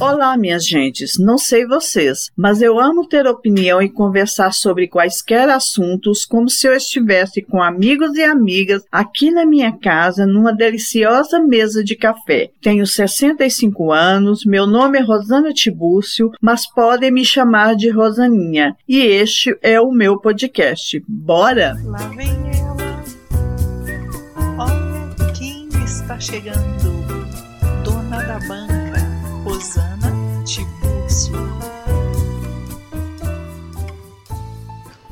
Olá, minhas gentes. Não sei vocês, mas eu amo ter opinião e conversar sobre quaisquer assuntos como se eu estivesse com amigos e amigas aqui na minha casa numa deliciosa mesa de café. Tenho 65 anos, meu nome é Rosana Tibúcio, mas podem me chamar de Rosaninha. E este é o meu podcast. Bora? Lá vem ela. Olha quem está chegando. Dona da banca. Rosana Tibúrcio.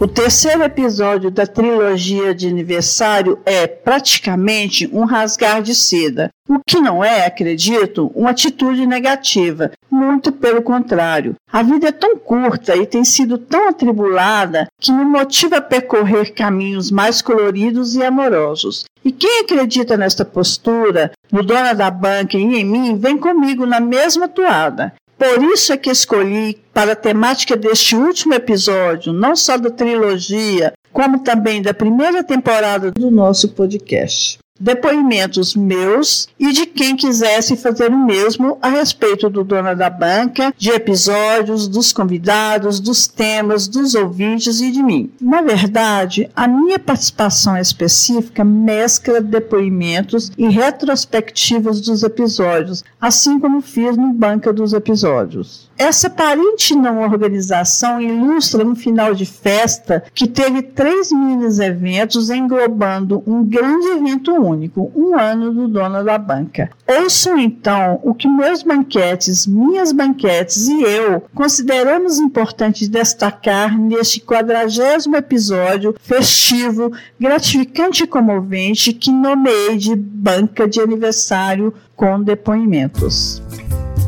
O terceiro episódio da trilogia de aniversário é praticamente um rasgar de seda, o que não é, acredito, uma atitude negativa, muito pelo contrário. A vida é tão curta e tem sido tão atribulada que me motiva a percorrer caminhos mais coloridos e amorosos. E quem acredita nesta postura, no dona da banca e em mim, vem comigo na mesma toada. Por isso é que escolhi para a temática deste último episódio, não só da trilogia, como também da primeira temporada do nosso podcast depoimentos meus e de quem quisesse fazer o mesmo a respeito do Dona da Banca, de episódios, dos convidados, dos temas, dos ouvintes e de mim. Na verdade, a minha participação específica mescla depoimentos e retrospectivas dos episódios, assim como fiz no Banca dos Episódios. Essa aparente não organização ilustra um final de festa que teve três mini eventos englobando um grande evento único, um ano do dono da banca. Ouçam então o que meus banquetes, minhas banquetes e eu consideramos importante destacar neste quadragésimo episódio festivo, gratificante e comovente que nomeei de banca de aniversário com depoimentos.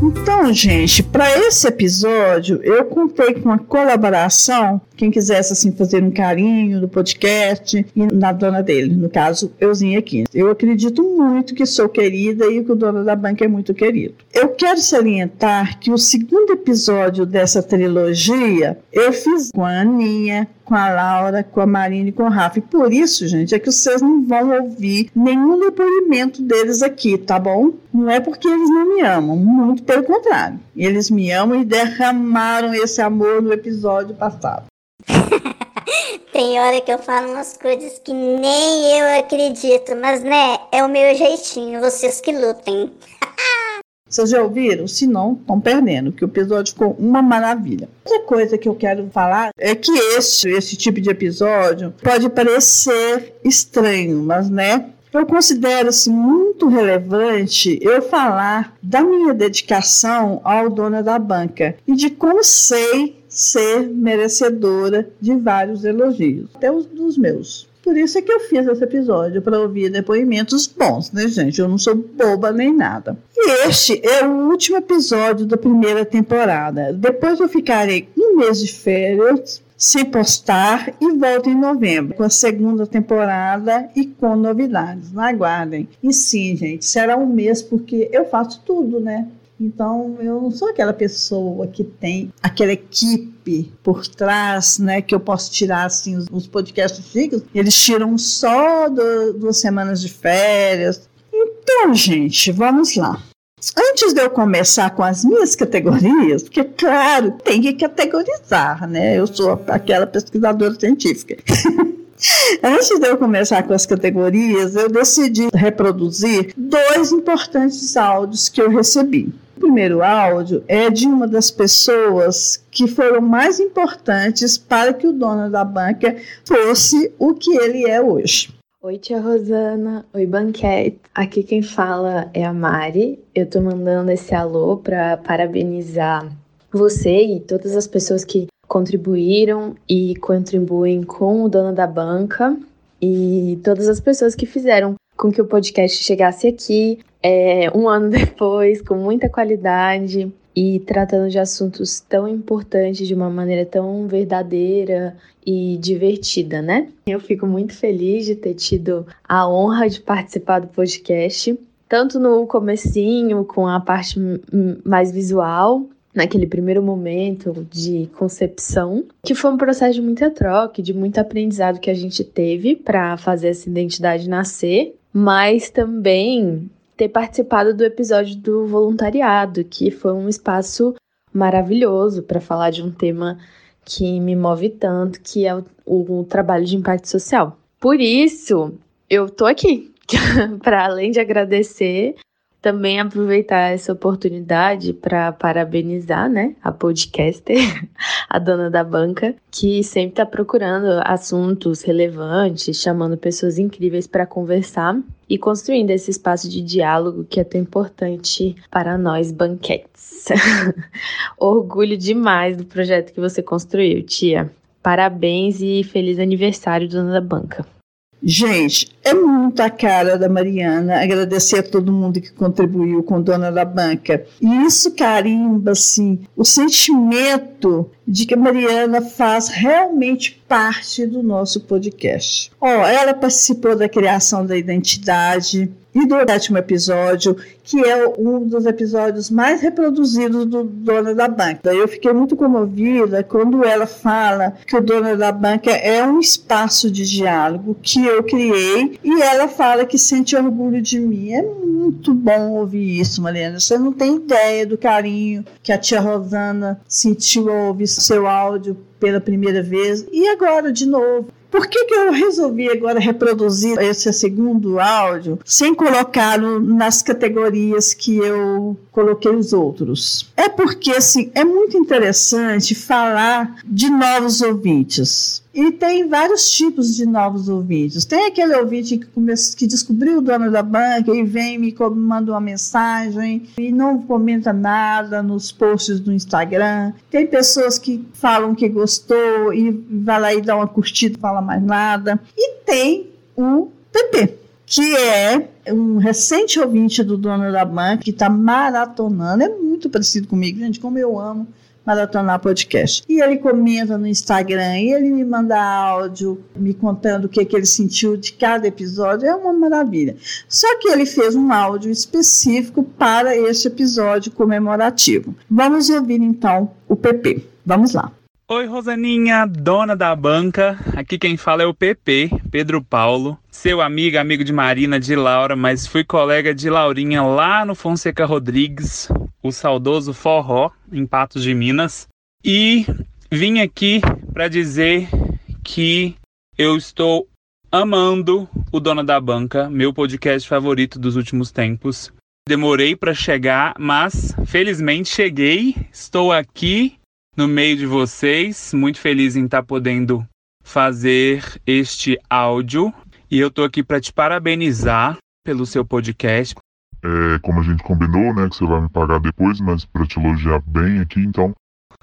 Então, gente, para esse episódio, eu contei com a colaboração, quem quisesse assim fazer um carinho do podcast e na dona dele, no caso, euzinha aqui. Eu acredito muito que sou querida e que o dono da banca é muito querido. Eu quero salientar que o segundo episódio dessa trilogia eu fiz com a Aninha, com a Laura, com a Marina e com o Rafa. E por isso, gente, é que vocês não vão ouvir nenhum depoimento deles aqui, tá bom? Não é porque eles não me amam, muito pelo contrário. Eles me amam e derramaram esse amor no episódio passado. Tem hora que eu falo umas coisas que nem eu acredito, mas né, é o meu jeitinho, vocês que lutem. Vocês já ouviram? Se não, estão perdendo, que o episódio ficou uma maravilha. Outra coisa que eu quero falar é que esse, esse tipo de episódio pode parecer estranho, mas né, eu considero-se muito relevante eu falar da minha dedicação ao dono da banca e de como sei ser merecedora de vários elogios, até os dos meus. Por isso é que eu fiz esse episódio, para ouvir depoimentos bons, né, gente? Eu não sou boba nem nada. E este é o último episódio da primeira temporada. Depois eu ficarei um mês de férias sem postar e volto em novembro com a segunda temporada e com novidades. Aguardem. E sim, gente, será um mês porque eu faço tudo, né? Então, eu não sou aquela pessoa que tem aquela equipe por trás, né, que eu posso tirar assim os, os podcasts fixos. Eles tiram só do, duas semanas de férias. Então, gente, vamos lá. Antes de eu começar com as minhas categorias, porque, claro, tem que categorizar, né? Eu sou aquela pesquisadora científica. Antes de eu começar com as categorias, eu decidi reproduzir dois importantes áudios que eu recebi. Primeiro áudio é de uma das pessoas que foram mais importantes para que o dono da banca fosse o que ele é hoje. Oi, tia Rosana. Oi, banquete. Aqui quem fala é a Mari. Eu tô mandando esse alô para parabenizar você e todas as pessoas que contribuíram e contribuem com o dono da banca e todas as pessoas que fizeram com que o podcast chegasse aqui é, um ano depois, com muita qualidade e tratando de assuntos tão importantes de uma maneira tão verdadeira e divertida, né? Eu fico muito feliz de ter tido a honra de participar do podcast, tanto no comecinho com a parte mais visual, naquele primeiro momento de concepção, que foi um processo de muita troca, de muito aprendizado que a gente teve para fazer essa identidade nascer, mas também ter participado do episódio do voluntariado, que foi um espaço maravilhoso para falar de um tema que me move tanto, que é o, o trabalho de impacto social. Por isso, eu tô aqui, para além de agradecer, também aproveitar essa oportunidade para parabenizar, né, a podcaster, a dona da banca, que sempre está procurando assuntos relevantes, chamando pessoas incríveis para conversar e construindo esse espaço de diálogo que é tão importante para nós banquetes. Orgulho demais do projeto que você construiu, tia. Parabéns e feliz aniversário, dona da banca. Gente, é muito a cara da Mariana agradecer a todo mundo que contribuiu com Dona da Banca. E isso carimba, assim, o sentimento de que a Mariana faz realmente parte do nosso podcast. Ó, oh, ela participou da criação da identidade, e do último episódio, que é um dos episódios mais reproduzidos do Dona da Banca. Eu fiquei muito comovida quando ela fala que o Dona da Banca é um espaço de diálogo que eu criei e ela fala que sente orgulho de mim. É muito bom ouvir isso, Mariana. Você não tem ideia do carinho que a tia Rosana sentiu ao ouvir seu áudio pela primeira vez e agora de novo. Por que, que eu resolvi agora reproduzir esse segundo áudio sem colocá-lo nas categorias que eu coloquei os outros? É porque assim, é muito interessante falar de novos ouvintes. E tem vários tipos de novos ouvintes. Tem aquele ouvinte que, comece, que descobriu o dono da banca e vem me manda uma mensagem e não comenta nada nos posts do Instagram. Tem pessoas que falam que gostou e vai lá e dá uma curtida, fala mais nada. E tem o PP, que é um recente ouvinte do dono da banca que está maratonando. É muito parecido comigo, gente, como eu amo Maratonar Podcast. E ele comenta no Instagram, e ele me manda áudio me contando o que, que ele sentiu de cada episódio. É uma maravilha. Só que ele fez um áudio específico para este episódio comemorativo. Vamos ouvir então o PP. Vamos lá. Oi, Rosaninha, dona da banca. Aqui quem fala é o PP, Pedro Paulo. Seu amigo, amigo de Marina, de Laura, mas fui colega de Laurinha lá no Fonseca Rodrigues, o saudoso Forró, em Patos de Minas. E vim aqui para dizer que eu estou amando o Dona da Banca, meu podcast favorito dos últimos tempos. Demorei para chegar, mas felizmente cheguei. Estou aqui no meio de vocês, muito feliz em estar tá podendo fazer este áudio. E eu tô aqui para te parabenizar pelo seu podcast. É, como a gente combinou, né, que você vai me pagar depois, mas para te elogiar bem aqui, então.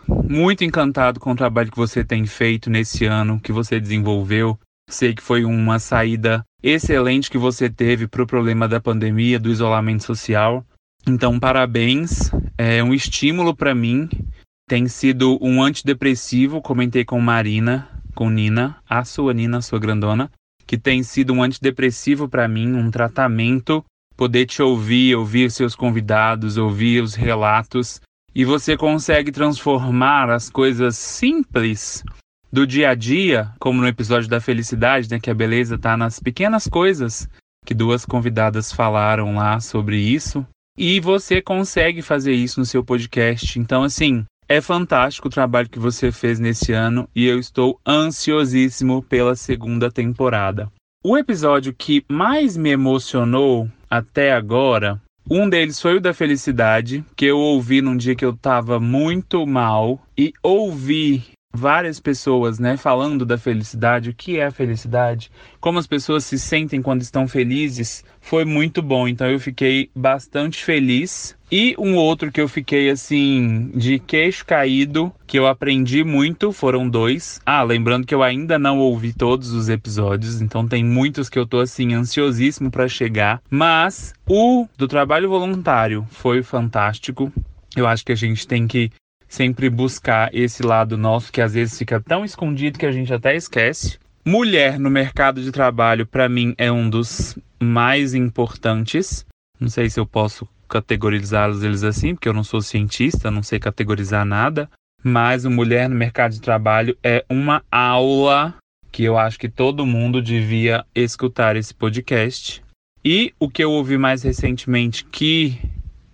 Muito encantado com o trabalho que você tem feito nesse ano, que você desenvolveu. Sei que foi uma saída excelente que você teve para o problema da pandemia, do isolamento social. Então, parabéns. É um estímulo para mim tem sido um antidepressivo, comentei com Marina, com Nina, a sua Nina, a sua grandona, que tem sido um antidepressivo para mim, um tratamento, poder te ouvir, ouvir seus convidados, ouvir os relatos, e você consegue transformar as coisas simples do dia a dia, como no episódio da felicidade, né, que a beleza está nas pequenas coisas, que duas convidadas falaram lá sobre isso, e você consegue fazer isso no seu podcast. Então, assim, é fantástico o trabalho que você fez nesse ano e eu estou ansiosíssimo pela segunda temporada. O episódio que mais me emocionou até agora, um deles foi o da felicidade, que eu ouvi num dia que eu estava muito mal e ouvi várias pessoas, né, falando da felicidade, o que é a felicidade, como as pessoas se sentem quando estão felizes, foi muito bom. Então eu fiquei bastante feliz. E um outro que eu fiquei assim de queixo caído, que eu aprendi muito, foram dois. Ah, lembrando que eu ainda não ouvi todos os episódios, então tem muitos que eu tô assim ansiosíssimo para chegar, mas o do trabalho voluntário foi fantástico. Eu acho que a gente tem que sempre buscar esse lado nosso que às vezes fica tão escondido que a gente até esquece. Mulher no mercado de trabalho, para mim, é um dos mais importantes. Não sei se eu posso categorizá-los eles assim, porque eu não sou cientista, não sei categorizar nada. Mas o Mulher no Mercado de Trabalho é uma aula que eu acho que todo mundo devia escutar esse podcast. E o que eu ouvi mais recentemente que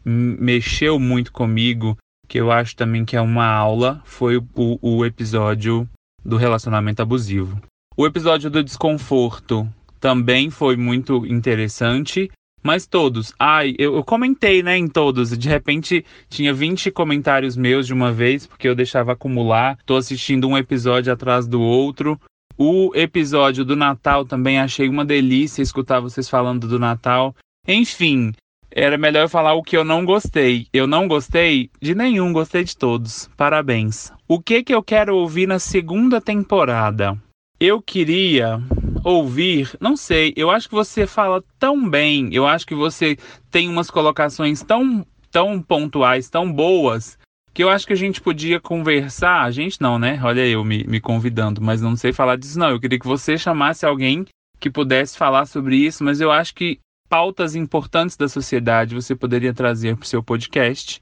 mexeu muito comigo, que eu acho também que é uma aula, foi o, o episódio do relacionamento abusivo. O episódio do desconforto também foi muito interessante, mas todos. Ai, eu, eu, comentei, né, em todos. De repente tinha 20 comentários meus de uma vez, porque eu deixava acumular. Tô assistindo um episódio atrás do outro. O episódio do Natal também achei uma delícia escutar vocês falando do Natal. Enfim, era melhor falar o que eu não gostei. Eu não gostei de nenhum, gostei de todos. Parabéns. O que que eu quero ouvir na segunda temporada? Eu queria ouvir, não sei, eu acho que você fala tão bem, eu acho que você tem umas colocações tão, tão pontuais, tão boas, que eu acho que a gente podia conversar. A gente não, né? Olha eu me, me convidando, mas não sei falar disso, não. Eu queria que você chamasse alguém que pudesse falar sobre isso, mas eu acho que pautas importantes da sociedade você poderia trazer para o seu podcast,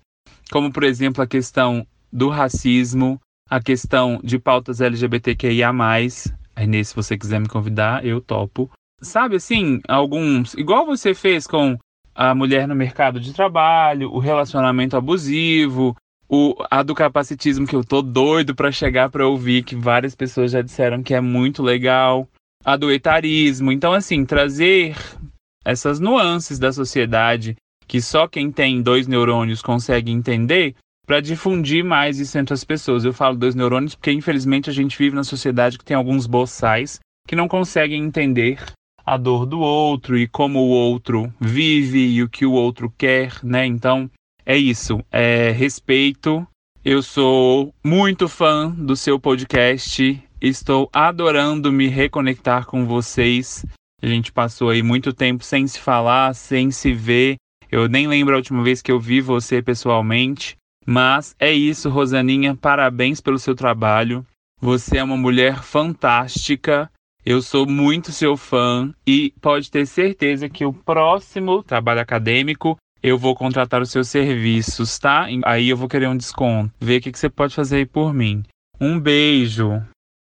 como, por exemplo, a questão do racismo, a questão de pautas LGBTQIA Aí nesse, se você quiser me convidar, eu topo. Sabe assim, alguns. Igual você fez com a mulher no mercado de trabalho, o relacionamento abusivo, o, a do capacitismo que eu tô doido para chegar para ouvir, que várias pessoas já disseram que é muito legal, a do etarismo. Então, assim, trazer essas nuances da sociedade que só quem tem dois neurônios consegue entender, para difundir mais isso entre as pessoas. Eu falo dois neurônios porque, infelizmente, a gente vive na sociedade que tem alguns boçais que não conseguem entender a dor do outro e como o outro vive e o que o outro quer, né? Então, é isso. É respeito. Eu sou muito fã do seu podcast. Estou adorando me reconectar com vocês. A gente passou aí muito tempo sem se falar, sem se ver. Eu nem lembro a última vez que eu vi você pessoalmente. Mas é isso, Rosaninha. Parabéns pelo seu trabalho. Você é uma mulher fantástica. Eu sou muito seu fã e pode ter certeza que o próximo trabalho acadêmico eu vou contratar os seus serviços, tá? Aí eu vou querer um desconto. Vê o que, que você pode fazer aí por mim. Um beijo.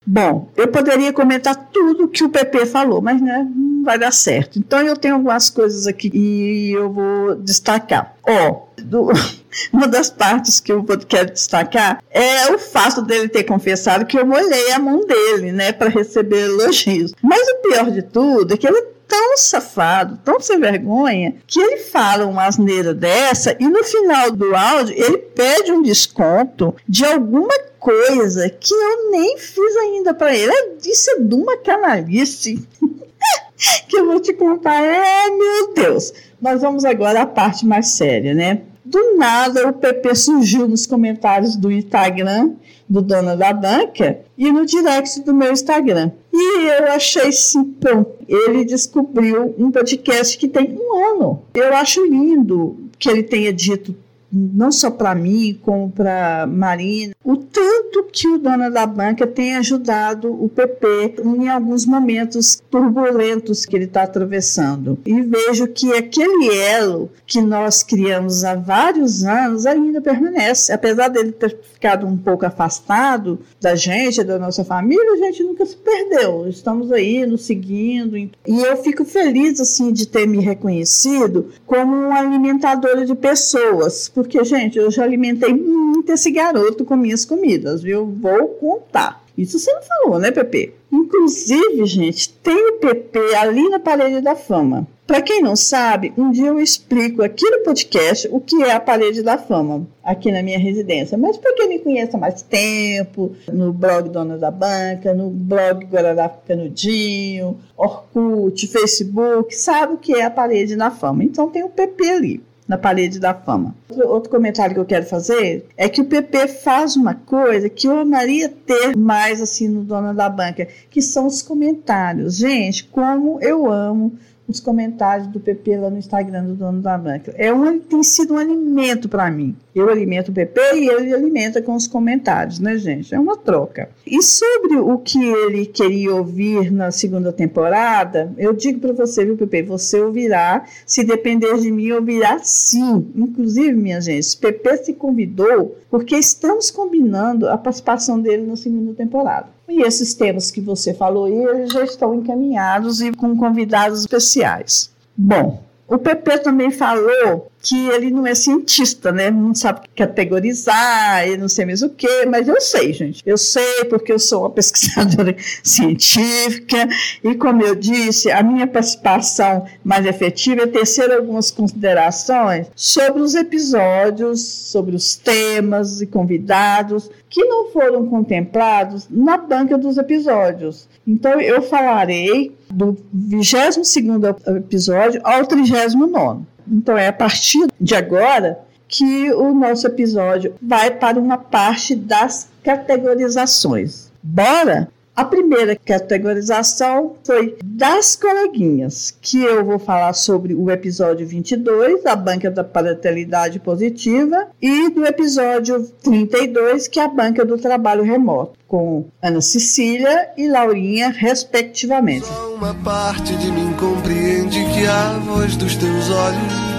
Bom, eu poderia comentar tudo que o PP falou, mas né, não vai dar certo. Então eu tenho algumas coisas aqui e eu vou destacar. Ó, do, uma das partes que eu quero destacar é o fato dele ter confessado que eu molhei a mão dele, né, para receber elogios. Mas o pior de tudo é que ele tão safado, tão sem vergonha, que ele fala uma asneira dessa e no final do áudio ele pede um desconto de alguma coisa que eu nem fiz ainda para ele. Isso é de uma canalice. que eu vou te contar. É, meu Deus. Mas vamos agora à parte mais séria, né? Do nada, o PP surgiu nos comentários do Instagram do dono da banca e no direct do meu Instagram. E eu achei sim, pronto. Ele descobriu um podcast que tem um ano. Eu acho lindo que ele tenha dito não só para mim, como para Marina, o tanto que o dono da banca tem ajudado o PP em alguns momentos turbulentos que ele está atravessando. E vejo que aquele elo que nós criamos há vários anos ainda permanece. Apesar dele ter ficado um pouco afastado da gente, da nossa família, a gente nunca se perdeu. Estamos aí nos seguindo. E eu fico feliz assim de ter me reconhecido como uma alimentadora de pessoas porque, gente, eu já alimentei muito esse garoto com minhas comidas, viu? Vou contar. Isso você não falou, né, Pepe? Inclusive, gente, tem o PP ali na parede da fama. Para quem não sabe, um dia eu explico aqui no podcast o que é a parede da fama, aqui na minha residência. Mas para quem me conhece há mais tempo, no blog Dona da Banca, no blog Guarará Canudinho, Orkut, Facebook, sabe o que é a parede da fama. Então tem o PP ali na parede da fama. Outro comentário que eu quero fazer é que o PP faz uma coisa que eu amaria ter mais assim no Dona da Banca, que são os comentários. Gente, como eu amo os comentários do PP lá no Instagram do dono da banca. É um, tem sido um alimento para mim. Eu alimento o PP e ele alimenta com os comentários, né, gente? É uma troca. E sobre o que ele queria ouvir na segunda temporada, eu digo para você, viu, PP, você ouvirá. Se depender de mim, ouvirá sim. Inclusive, minha gente, o PP se convidou porque estamos combinando a participação dele na segunda temporada. E esses temas que você falou, eles já estão encaminhados e com convidados especiais. Bom, o PP também falou que ele não é cientista, né? Não sabe categorizar, ele não sei mesmo o quê, mas eu sei, gente. Eu sei porque eu sou uma pesquisadora científica e, como eu disse, a minha participação mais efetiva é tecer algumas considerações sobre os episódios, sobre os temas e convidados que não foram contemplados na banca dos episódios. Então, eu falarei do 22º episódio ao 39º. Então, é a partir de agora que o nosso episódio vai para uma parte das categorizações. Bora? A primeira categorização foi das coleguinhas, que eu vou falar sobre o episódio 22, a banca da parentalidade positiva, e do episódio 32, que é a banca do trabalho remoto, com Ana Cecília e Laurinha, respectivamente. Só uma parte de mim compreende que a voz dos teus olhos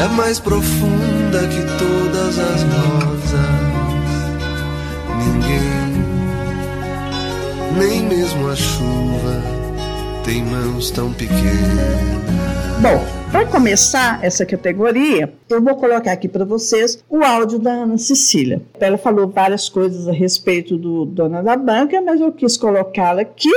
é mais profunda que todas as rosas. Nem mesmo a chuva tem mãos tão pequenas. Bom, para começar essa categoria, eu vou colocar aqui para vocês o áudio da Ana Cecília. Ela falou várias coisas a respeito do Dona da Banca, mas eu quis colocá-la aqui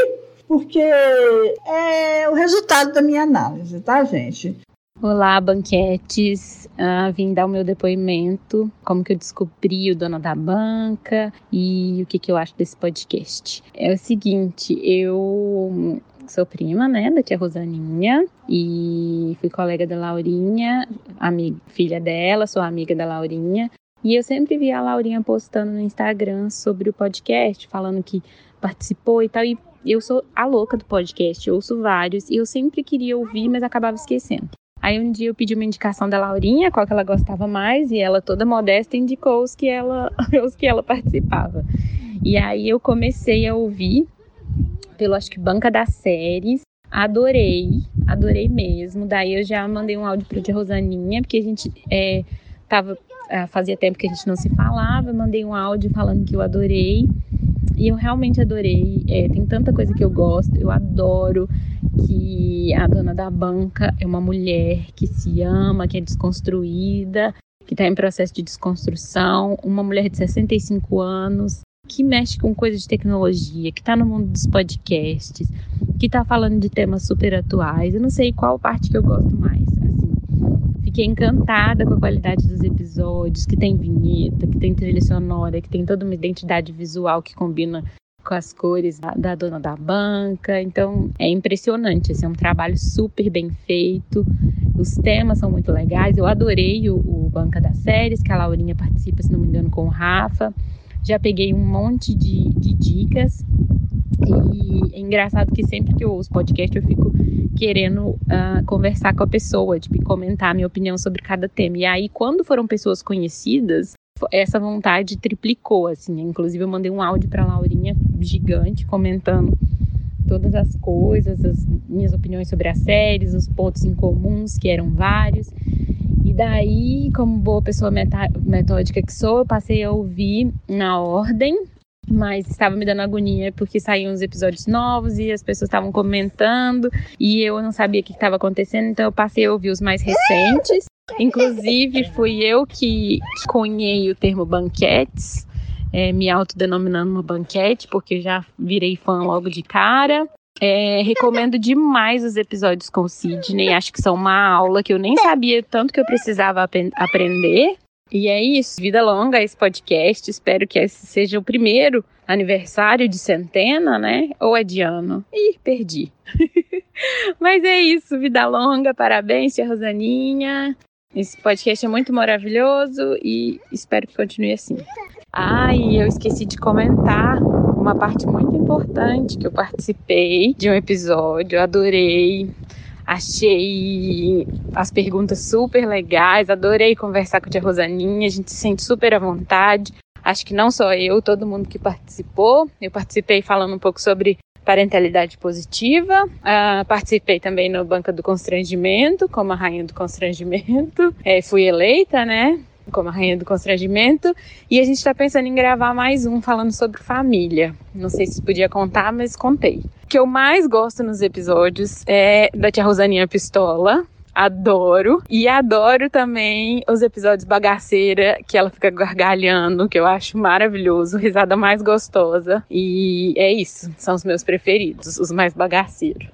porque é o resultado da minha análise, tá, gente? Olá, banquetes. Uh, vim dar o meu depoimento, como que eu descobri o dono da banca e o que, que eu acho desse podcast. É o seguinte, eu sou prima, né, da tia Rosaninha e fui colega da Laurinha, amiga, filha dela, sou amiga da Laurinha. E eu sempre vi a Laurinha postando no Instagram sobre o podcast, falando que participou e tal. E eu sou a louca do podcast, ouço vários e eu sempre queria ouvir, mas acabava esquecendo. Aí um dia eu pedi uma indicação da Laurinha, qual que ela gostava mais, e ela toda modesta indicou os que ela, os que ela participava. E aí eu comecei a ouvir pelo acho que banca das séries, adorei, adorei mesmo. Daí eu já mandei um áudio para tia Rosaninha, porque a gente é, tava é, fazia tempo que a gente não se falava, mandei um áudio falando que eu adorei. E eu realmente adorei. É, tem tanta coisa que eu gosto. Eu adoro que a dona da banca é uma mulher que se ama, que é desconstruída, que está em processo de desconstrução, uma mulher de 65 anos, que mexe com coisas de tecnologia, que está no mundo dos podcasts, que está falando de temas super atuais. Eu não sei qual parte que eu gosto mais. Assim, fiquei encantada com a qualidade dos episódios, que tem vinheta, que tem trilha sonora, que tem toda uma identidade visual que combina com as cores da, da, dona da banca. Então é impressionante. Esse é um trabalho super bem feito. Os temas são muito legais. Eu adorei o, o Banca das Séries, que a Laurinha participa, se não me engano, com o Rafa. Já peguei um monte de, de dicas. E é engraçado que sempre que eu ouço podcast eu fico querendo uh, conversar com a pessoa, tipo, comentar a minha opinião sobre cada tema. E aí, quando foram pessoas conhecidas, essa vontade triplicou, assim. Inclusive, eu mandei um áudio para Laurinha gigante comentando todas as coisas, as minhas opiniões sobre as séries, os pontos em comuns, que eram vários. E daí, como boa pessoa metódica que sou, eu passei a ouvir na ordem, mas estava me dando agonia porque saíam os episódios novos e as pessoas estavam comentando e eu não sabia o que estava acontecendo, então eu passei a ouvir os mais recentes. Inclusive, fui eu que cunhei o termo banquetes, é, me autodenominando uma banquete, porque já virei fã logo de cara. É, recomendo demais os episódios com o Sidney. Acho que são uma aula que eu nem sabia tanto que eu precisava ap aprender. E é isso. Vida longa esse podcast. Espero que esse seja o primeiro aniversário de centena, né? Ou é de ano? Ih, perdi. Mas é isso. Vida longa. Parabéns, tia Rosaninha. Esse podcast é muito maravilhoso e espero que continue assim. Ah, e eu esqueci de comentar uma parte muito importante que eu participei de um episódio, adorei. Achei as perguntas super legais, adorei conversar com a tia Rosaninha, a gente se sente super à vontade. Acho que não só eu, todo mundo que participou. Eu participei falando um pouco sobre parentalidade positiva. Uh, participei também no Banca do Constrangimento, como a rainha do constrangimento. É, fui eleita, né? Como a Rainha do Constrangimento. E a gente tá pensando em gravar mais um falando sobre família. Não sei se podia contar, mas contei. O que eu mais gosto nos episódios é da tia Rosaninha Pistola, adoro. E adoro também os episódios bagaceira, que ela fica gargalhando, que eu acho maravilhoso, risada mais gostosa. E é isso, são os meus preferidos, os mais bagaceiros.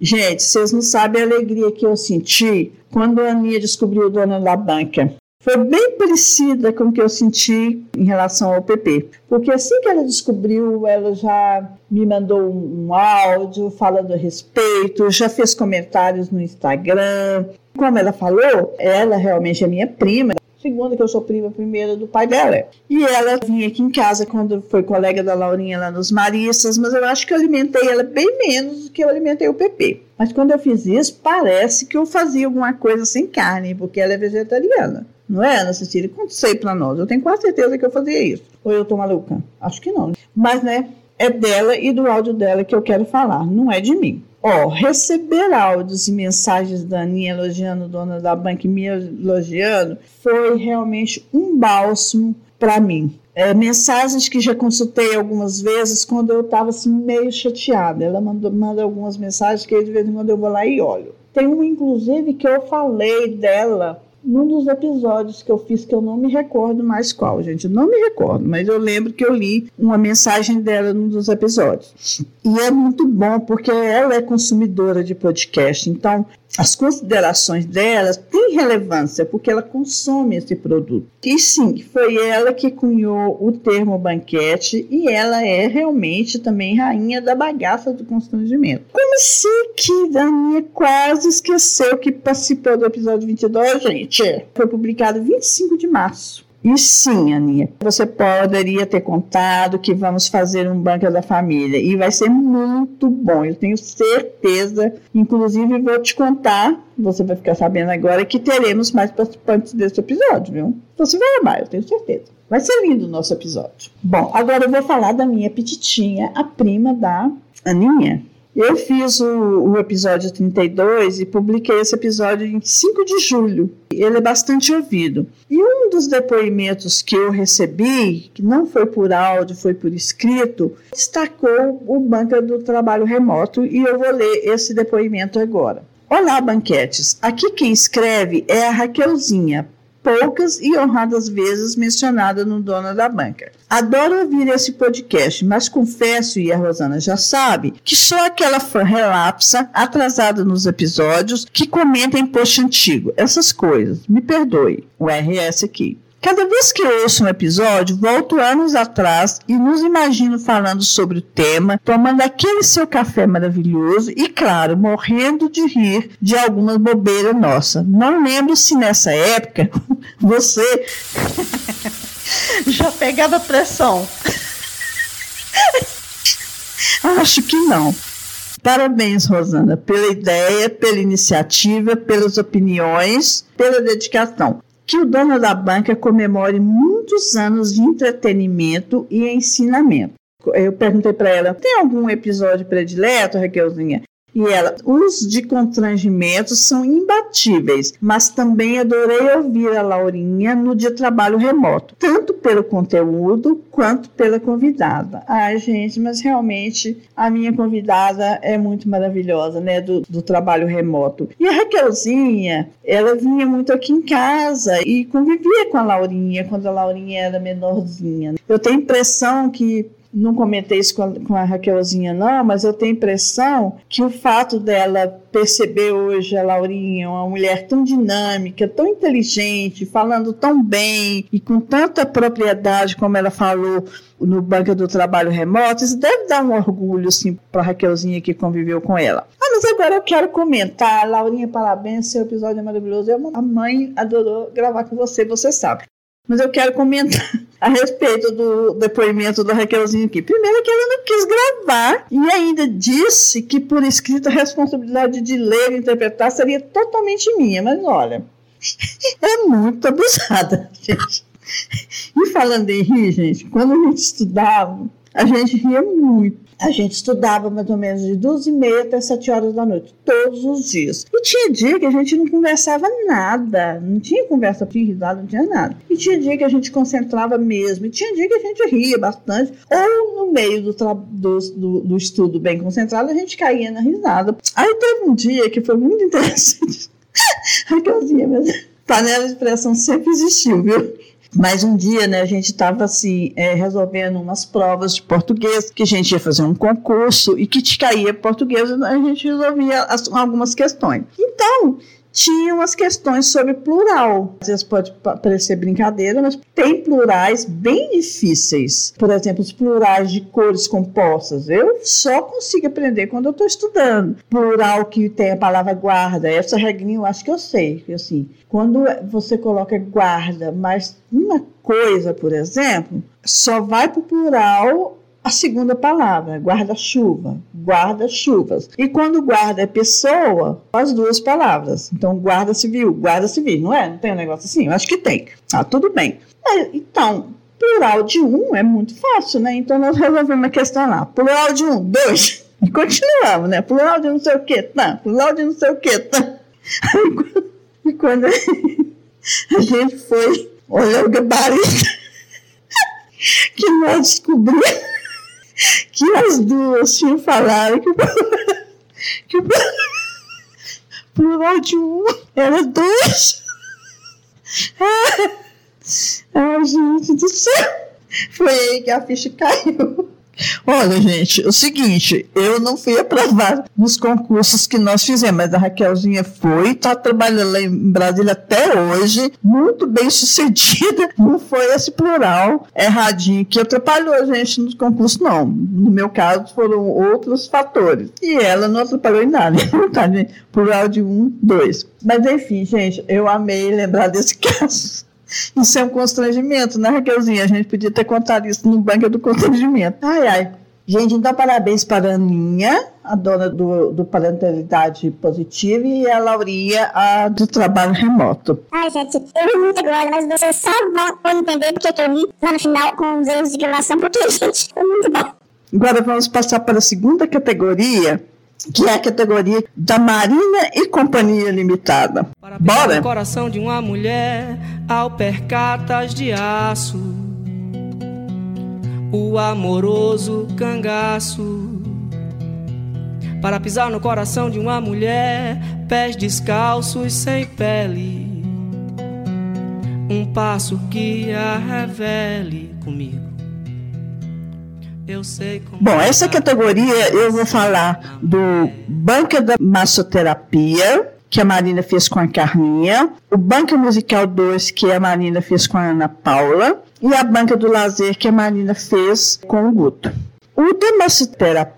Gente, vocês não sabem a alegria que eu senti quando a Aninha descobriu o dono da banca. Foi bem parecida com o que eu senti em relação ao PP. Porque assim que ela descobriu, ela já me mandou um áudio falando a respeito, já fez comentários no Instagram. Como ela falou, ela realmente é minha prima, Segunda, que eu sou prima primeira do pai dela. E ela vinha aqui em casa quando foi colega da Laurinha lá nos Maristas, mas eu acho que eu alimentei ela bem menos do que eu alimentei o Pepe. Mas quando eu fiz isso, parece que eu fazia alguma coisa sem carne, porque ela é vegetariana. Não é, Ana Cecília? Conta isso aí pra nós. Eu tenho quase certeza que eu fazia isso. Ou eu tô maluca? Acho que não. Mas, né, é dela e do áudio dela que eu quero falar, não é de mim. Ó, receber áudios e mensagens da Aninha elogiando dona da banca e me elogiando foi realmente um bálsamo para mim. É, mensagens que já consultei algumas vezes quando eu estava assim, meio chateada. Ela manda algumas mensagens que de vez em quando eu vou lá e olho. Tem uma, inclusive, que eu falei dela num dos episódios que eu fiz, que eu não me recordo mais qual, gente, não me recordo, mas eu lembro que eu li uma mensagem dela num dos episódios. E é muito bom, porque ela é consumidora de podcast, então as considerações dela têm relevância, porque ela consome esse produto. E sim, foi ela que cunhou o termo banquete e ela é realmente também rainha da bagaça do constrangimento. Como assim que Daninha quase esqueceu que participou do episódio 22, gente? Foi publicado 25 de março. E sim, Aninha, você poderia ter contado que vamos fazer um banco da família e vai ser muito bom, eu tenho certeza. Inclusive, vou te contar, você vai ficar sabendo agora, que teremos mais participantes desse episódio, viu? Você vai amar, eu tenho certeza. Vai ser lindo o nosso episódio. Bom, agora eu vou falar da minha petitinha, a prima da Aninha. Eu fiz o, o, episódio 32 e publiquei esse episódio em 5 de julho. Ele é bastante ouvido. E um dos depoimentos que eu recebi, que não foi por áudio, foi por escrito, destacou o Banca do Trabalho Remoto e eu vou ler esse depoimento agora. Olá, banquetes. Aqui quem escreve é a Raquelzinha, poucas e honradas vezes mencionada no Dona da Banca. Adoro ouvir esse podcast, mas confesso, e a Rosana já sabe, que sou aquela fã relapsa, atrasada nos episódios, que comenta em post antigo. Essas coisas. Me perdoe. O RS aqui. Cada vez que ouço um episódio, volto anos atrás e nos imagino falando sobre o tema, tomando aquele seu café maravilhoso e, claro, morrendo de rir de alguma bobeira nossa. Não lembro se nessa época você já pegava pressão. Acho que não. Parabéns, Rosana, pela ideia, pela iniciativa, pelas opiniões, pela dedicação que o dono da banca comemore muitos anos de entretenimento e ensinamento. Eu perguntei para ela: tem algum episódio predileto, Raquelzinha? E ela, os de constrangimentos são imbatíveis, mas também adorei ouvir a Laurinha no de trabalho remoto, tanto pelo conteúdo quanto pela convidada. Ai, gente, mas realmente a minha convidada é muito maravilhosa, né, do, do trabalho remoto. E a Raquelzinha, ela vinha muito aqui em casa e convivia com a Laurinha quando a Laurinha era menorzinha. Eu tenho impressão que não comentei isso com a, com a, Raquelzinha, não, mas eu tenho a impressão que o fato dela perceber hoje a Laurinha, uma mulher tão dinâmica, tão inteligente, falando tão bem e com tanta propriedade, como ela falou no Banco do Trabalho Remoto, isso deve dar um orgulho, assim, para a Raquelzinha que conviveu com ela. Ah, mas agora eu quero comentar. Laurinha, parabéns, seu episódio é maravilhoso. Eu, a mãe adorou gravar com você, você sabe. Mas eu quero comentar a respeito do depoimento da Raquelzinha aqui. Primeiro que ela não quis gravar e ainda disse que por escrito a responsabilidade de ler e interpretar seria totalmente minha. Mas olha, é muito abusada, gente. E falando em rir, gente, quando a gente estudava, A gente ria muito. A gente estudava mais ou menos de duas e meia até sete horas da noite, todos os dias. E tinha dia que a gente não conversava nada, não tinha conversa, tinha risada, não tinha nada. E tinha dia que a gente concentrava mesmo, e tinha dia que a gente ria bastante, ou no meio do, do, do, do estudo bem concentrado, a gente caía na risada. Aí teve um dia que foi muito interessante. Raquelzinha, mas panela de pressão sempre existiu, viu? Mas um dia, né, a gente estava assim, é, resolvendo umas provas de português, que a gente ia fazer um concurso e que te caía português, a gente resolvia as, algumas questões. Então, tinha umas questões sobre plural. Às vezes pode parecer brincadeira, mas tem plurais bem difíceis. Por exemplo, os plurais de cores compostas. Eu só consigo aprender quando eu estou estudando. Plural que tem a palavra guarda. Essa regrinha eu acho que eu sei. Assim, quando você coloca guarda, mas uma coisa, por exemplo, só vai para o plural a segunda palavra, guarda-chuva, guarda-chuvas. E quando guarda é pessoa, as duas palavras. Então, guarda civil, guarda civil, não é? Não tem um negócio assim? Eu acho que tem. Ah, tudo bem. Então, plural de um é muito fácil, né? Então, nós resolvemos a questão lá. Plural de um, dois. E continuamos, né? Plural de não sei o que, tá? Plural de não sei o que, tá? E quando a gente foi olhar o gabarito, que nós descobrimos que as duas tinham falado que, que o plural de um era dois. Ai, gente do céu. Foi aí que a ficha caiu. Olha, gente, o seguinte, eu não fui aprovada nos concursos que nós fizemos, mas a Raquelzinha foi, está trabalhando lá em Brasília até hoje, muito bem sucedida. Não foi esse plural erradinho que atrapalhou a gente nos concursos, não. No meu caso, foram outros fatores. E ela não atrapalhou em nada, tá, gente? Plural de um, dois. Mas enfim, gente, eu amei lembrar desse caso. Isso é um constrangimento, né, Raquelzinha? A gente podia ter contado isso no banco do constrangimento. Ai, ai. Gente, então parabéns para a Aninha, a dona do, do Parentalidade Positiva, e a Laurinha, a do trabalho remoto. Ai, gente, eu ri muito agora, mas vocês só vão entender porque que eu ri lá no final com os erros de gravação, porque, gente, foi muito bom. Agora vamos passar para a segunda categoria, que é a categoria da Marina e Companhia Limitada. Para Bora? o coração de uma mulher ao percatas de aço, o amoroso cangaço. Para pisar no coração de uma mulher, pés descalços sem pele, um passo que a revele comigo. Bom, essa categoria eu vou falar do Banca da Massoterapia, que a Marina fez com a Carminha, o Banca Musical 2, que a Marina fez com a Ana Paula, e a Banca do Lazer, que a Marina fez com o Guto. O da Massoterapia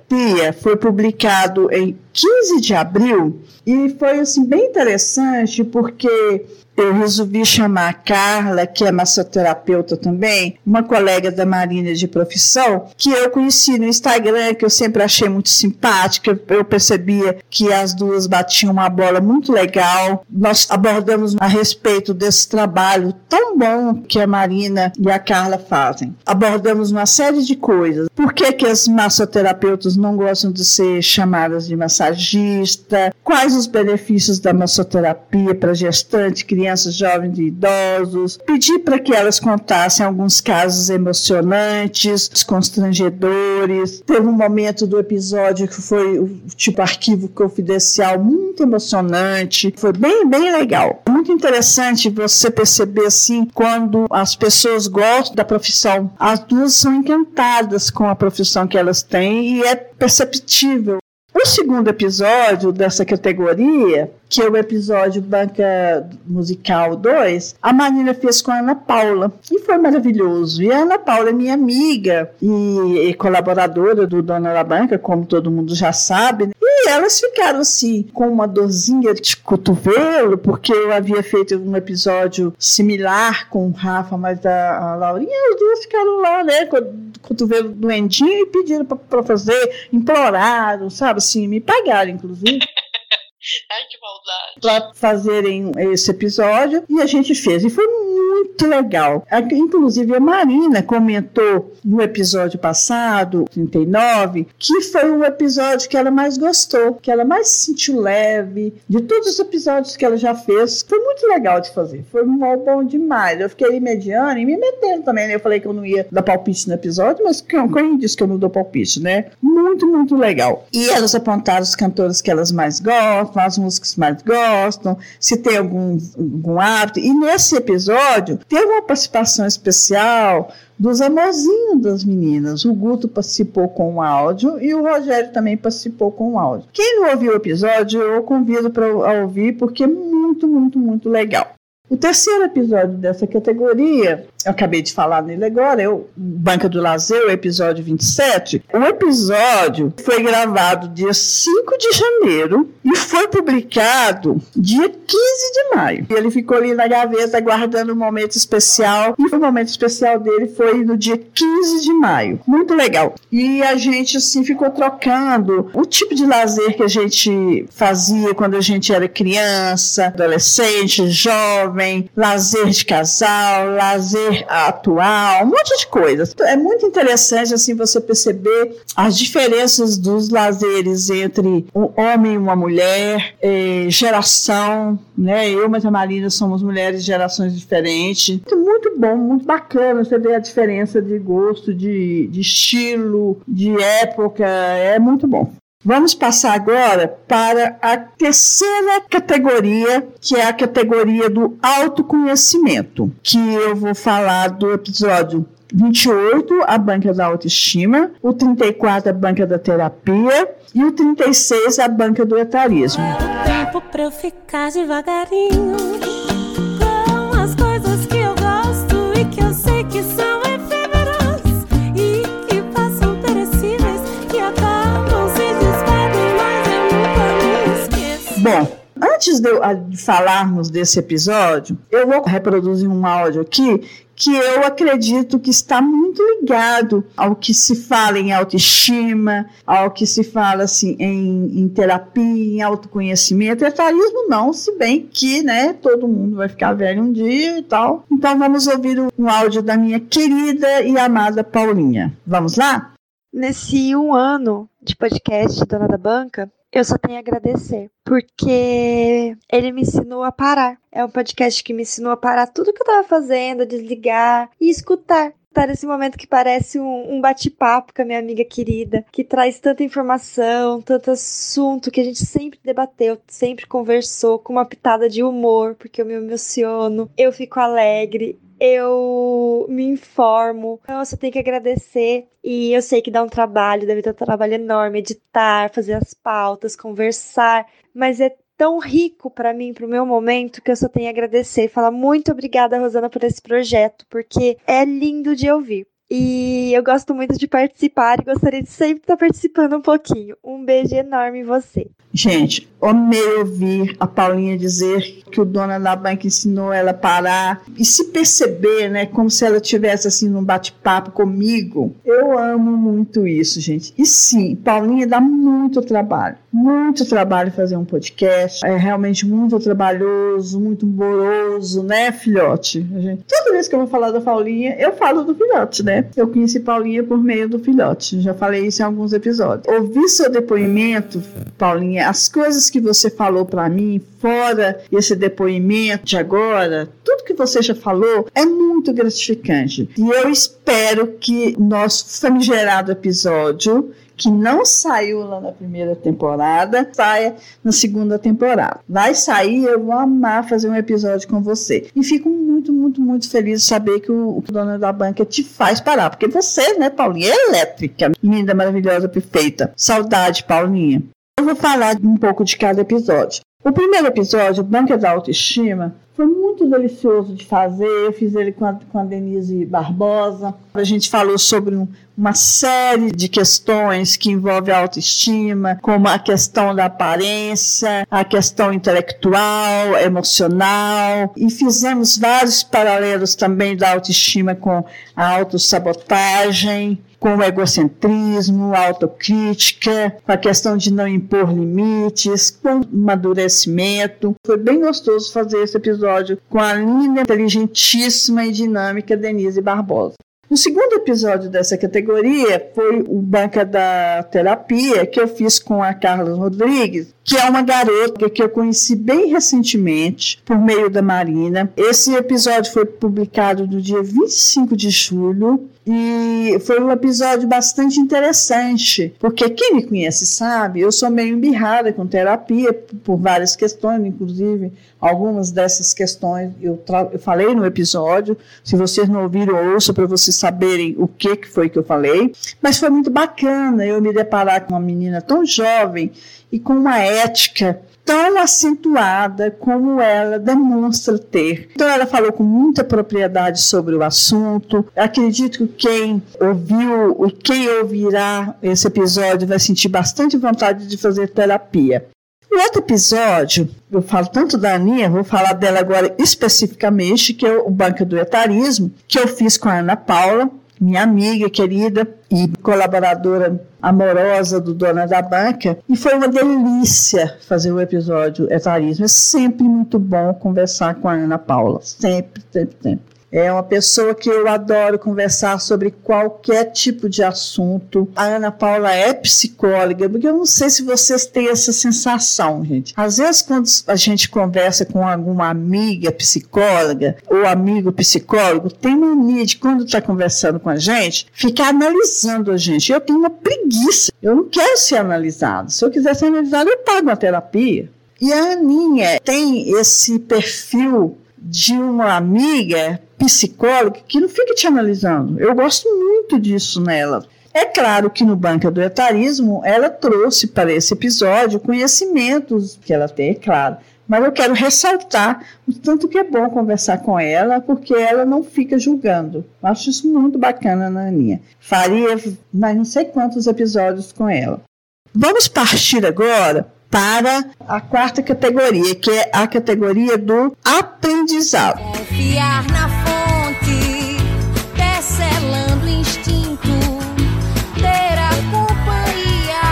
foi publicado em 15 de abril e foi assim, bem interessante porque eu resolvi chamar a Carla, que é massoterapeuta também, uma colega da Marina de profissão, que eu conheci no Instagram, que eu sempre achei muito simpática. Eu percebia que as duas batiam uma bola muito legal. Nós abordamos a respeito desse trabalho tão bom que a Marina e a Carla fazem. Abordamos uma série de coisas. Por que, que as massoterapeutas não gostam de ser chamadas de massagista? Quais os benefícios da massoterapia para gestante, criança? crianças, jovens e idosos. Pedi para que elas contassem alguns casos emocionantes, constrangedores. Teve um momento do episódio que foi o tipo arquivo confidencial muito emocionante. Foi bem, bem legal. Muito interessante você perceber assim quando as pessoas gostam da profissão. As duas são encantadas com a profissão que elas têm e é perceptível o segundo episódio dessa categoria, que é o episódio Banca Musical 2, a Marina fez com a Ana Paula e foi maravilhoso. E a Ana Paula é minha amiga e, colaboradora do Dona da Banca, como todo mundo já sabe. Elas ficaram assim, com uma dorzinha de cotovelo, porque eu havia feito um episódio similar com o Rafa, mas a, a Laurinha, as duas ficaram lá, né, com cotovelo doentinho e pediram para fazer, imploraram, sabe, assim, me pagaram, inclusive. Ai, que maldade. Para fazerem esse episódio e a gente fez. E foi muito legal. Inclusive, a Marina comentou no episódio passado, 39, que foi o episódio que ela mais gostou, que ela mais se sentiu leve. De todos os episódios que ela já fez, foi muito legal de fazer. Foi bom demais. Eu fiquei mediano e me metendo também. Né? Eu falei que eu não ia dar palpite no episódio, mas quem disse que eu não dou palpite, né? Muito, muito legal. E elas apontaram os cantores que elas mais gostam, as músicas mais gostam, se tem algum, algum hábito. E nesse episódio, teve uma participação especial dos amorzinhos das meninas. O Guto participou com o áudio e o Rogério também participou com o áudio. Quem não ouviu o episódio, eu convido para ouvir, porque é muito, muito, muito legal. O terceiro episódio dessa categoria, eu acabei de falar nele agora, é o Banca do Lazer, o episódio 27. O episódio foi gravado dia 5 de janeiro e foi publicado dia 15 de maio. E ele ficou ali na gaveta aguardando um momento especial e o momento especial dele foi no dia 15 de maio. Muito legal. E a gente assim ficou trocando o tipo de lazer que a gente fazia quando a gente era criança, adolescente, jovem, jovem, lazer de casal, lazer atual, um monte de coisas. É muito interessante assim você perceber as diferenças dos lazeres entre um homem e uma mulher, eh, geração, né? Eu e a Marina somos mulheres de gerações diferentes. Muito bom, muito bacana você ver a diferença de gosto, de, de estilo, de época. É muito bom. Vamos passar agora para a terceira categoria, que é a categoria do autoconhecimento, que eu vou falar do episódio 28, a banca da autoestima, o 34, a banca da terapia e o 36, a banca do etarismo. É o tempo para eu ficar devagarinho Bom, antes de, de, falarmos desse episódio, eu vou reproduzir um áudio aqui que eu acredito que está muito ligado ao que se fala em autoestima, ao que se fala assim em, em terapia, em autoconhecimento. Etarismo não, se bem que, né, todo mundo vai ficar velho um dia e tal. Então vamos ouvir um áudio da minha querida e amada Paulinha. Vamos lá? Nesse um ano de podcast Dona da Banca, eu só tenho a agradecer, porque ele me ensinou a parar. É um podcast que me ensinou a parar tudo que eu tava fazendo, desligar e escutar. Tá nesse momento que parece um, um bate-papo com a minha amiga querida, que traz tanta informação, tanto assunto que a gente sempre debateu, sempre conversou, com uma pitada de humor, porque eu me emociono, eu fico alegre, eu me informo. Então, eu só tenho que agradecer. E eu sei que dá um trabalho, deve ter um trabalho enorme, editar, fazer as pautas, conversar. Mas é tão rico para mim, para o meu momento, que eu só tenho a agradecer e falar muito obrigada, Rosana, por esse projeto, porque é lindo de ouvir. E eu gosto muito de participar e gostaria de sempre estar participando um pouquinho. Um beijo enorme em você. Gente, amei ouvir a Paulinha dizer que o dono da banca ensinou ela a parar e se perceber, né, como se ela tivesse assim num bate-papo comigo. Eu amo muito isso, gente. E sim, Paulinha dá muito trabalho, muito trabalho fazer um podcast. É realmente muito trabalhoso, muito moroso, né, filhote? Gente, toda vez que eu vou falar da Paulinha, eu falo do filhote, né? Eu conheci Paulinha por meio do filhote. Já falei isso em alguns episódios. Ouvir seu depoimento, Paulinha as coisas que você falou para mim, fora esse depoimento de agora, tudo que você já falou é muito gratificante. E eu espero que nosso famigerado episódio que não saiu lá na primeira temporada, saia na segunda temporada. Vai sair, eu vou amar fazer um episódio com você. E fico muito, muito, muito feliz de saber que o, o Dona da Banca te faz parar. Porque você, né, Paulinha, é elétrica, linda, maravilhosa, perfeita. Saudade, Paulinha. Eu vou falar um pouco de cada episódio. O primeiro episódio, Banca da Autoestima, foi muito delicioso de fazer. Eu fiz ele com a, com a Denise Barbosa. A gente falou sobre um, uma série de questões que envolvem a autoestima, como a questão da aparência, a questão intelectual, emocional, e fizemos vários paralelos também da autoestima com a autossabotagem com o egocentrismo, a autocrítica, com a questão de não impor limites, com amadurecimento. Foi bem gostoso fazer esse episódio com a linda, inteligentíssima e dinâmica Denise Barbosa. O segundo episódio dessa categoria foi o Banca da Terapia, que eu fiz com a Carla Rodrigues, que é uma garota que eu conheci bem recentemente por meio da Marina. Esse episódio foi publicado no dia 25 de julho e foi um episódio bastante interessante, porque quem me conhece sabe, eu sou meio embirrada com terapia por várias questões, inclusive algumas dessas questões eu, eu falei no episódio. Se vocês não ouviram, ouçam para vocês saberem o que, que foi que eu falei. Mas foi muito bacana eu me deparar com uma menina tão jovem e com uma ética tão acentuada como ela demonstra ter. Então, ela falou com muita propriedade sobre o assunto. Acredito que quem ouviu e quem ouvirá esse episódio vai sentir bastante vontade de fazer terapia. O outro episódio, eu falo tanto da Aninha, vou falar dela agora especificamente, que é o Banca do Etarismo, que eu fiz com a Ana Paula minha amiga querida e colaboradora amorosa do Dona da Banca. E foi uma delícia fazer o episódio Etarismo. É sempre muito bom conversar com a Ana Paula. Sempre, sempre, sempre. É uma pessoa que eu adoro conversar sobre qualquer tipo de assunto. A Ana Paula é psicóloga, porque eu não sei se vocês têm essa sensação, gente. Às vezes, quando a gente conversa com alguma amiga psicóloga ou amigo psicólogo, tem mania de, quando está conversando com a gente, ficar analisando a gente. Eu tenho uma preguiça. Eu não quero ser analisado. Se eu quiser ser analisado, eu pago uma terapia. E a Aninha tem esse perfil de uma amiga psicóloga que não fica te analisando. Eu gosto muito disso nela. É claro que no Banca do Etarismo ela trouxe para esse episódio conhecimentos que ela tem, é claro. Mas eu quero ressaltar o tanto que é bom conversar com ela, porque ela não fica julgando. Eu acho isso muito bacana na Aninha. Faria mais não sei quantos episódios com ela. Vamos partir agora para a quarta categoria, que é a categoria do aprendizado. Confiar na fonte, tecelando instinto, ter a companhia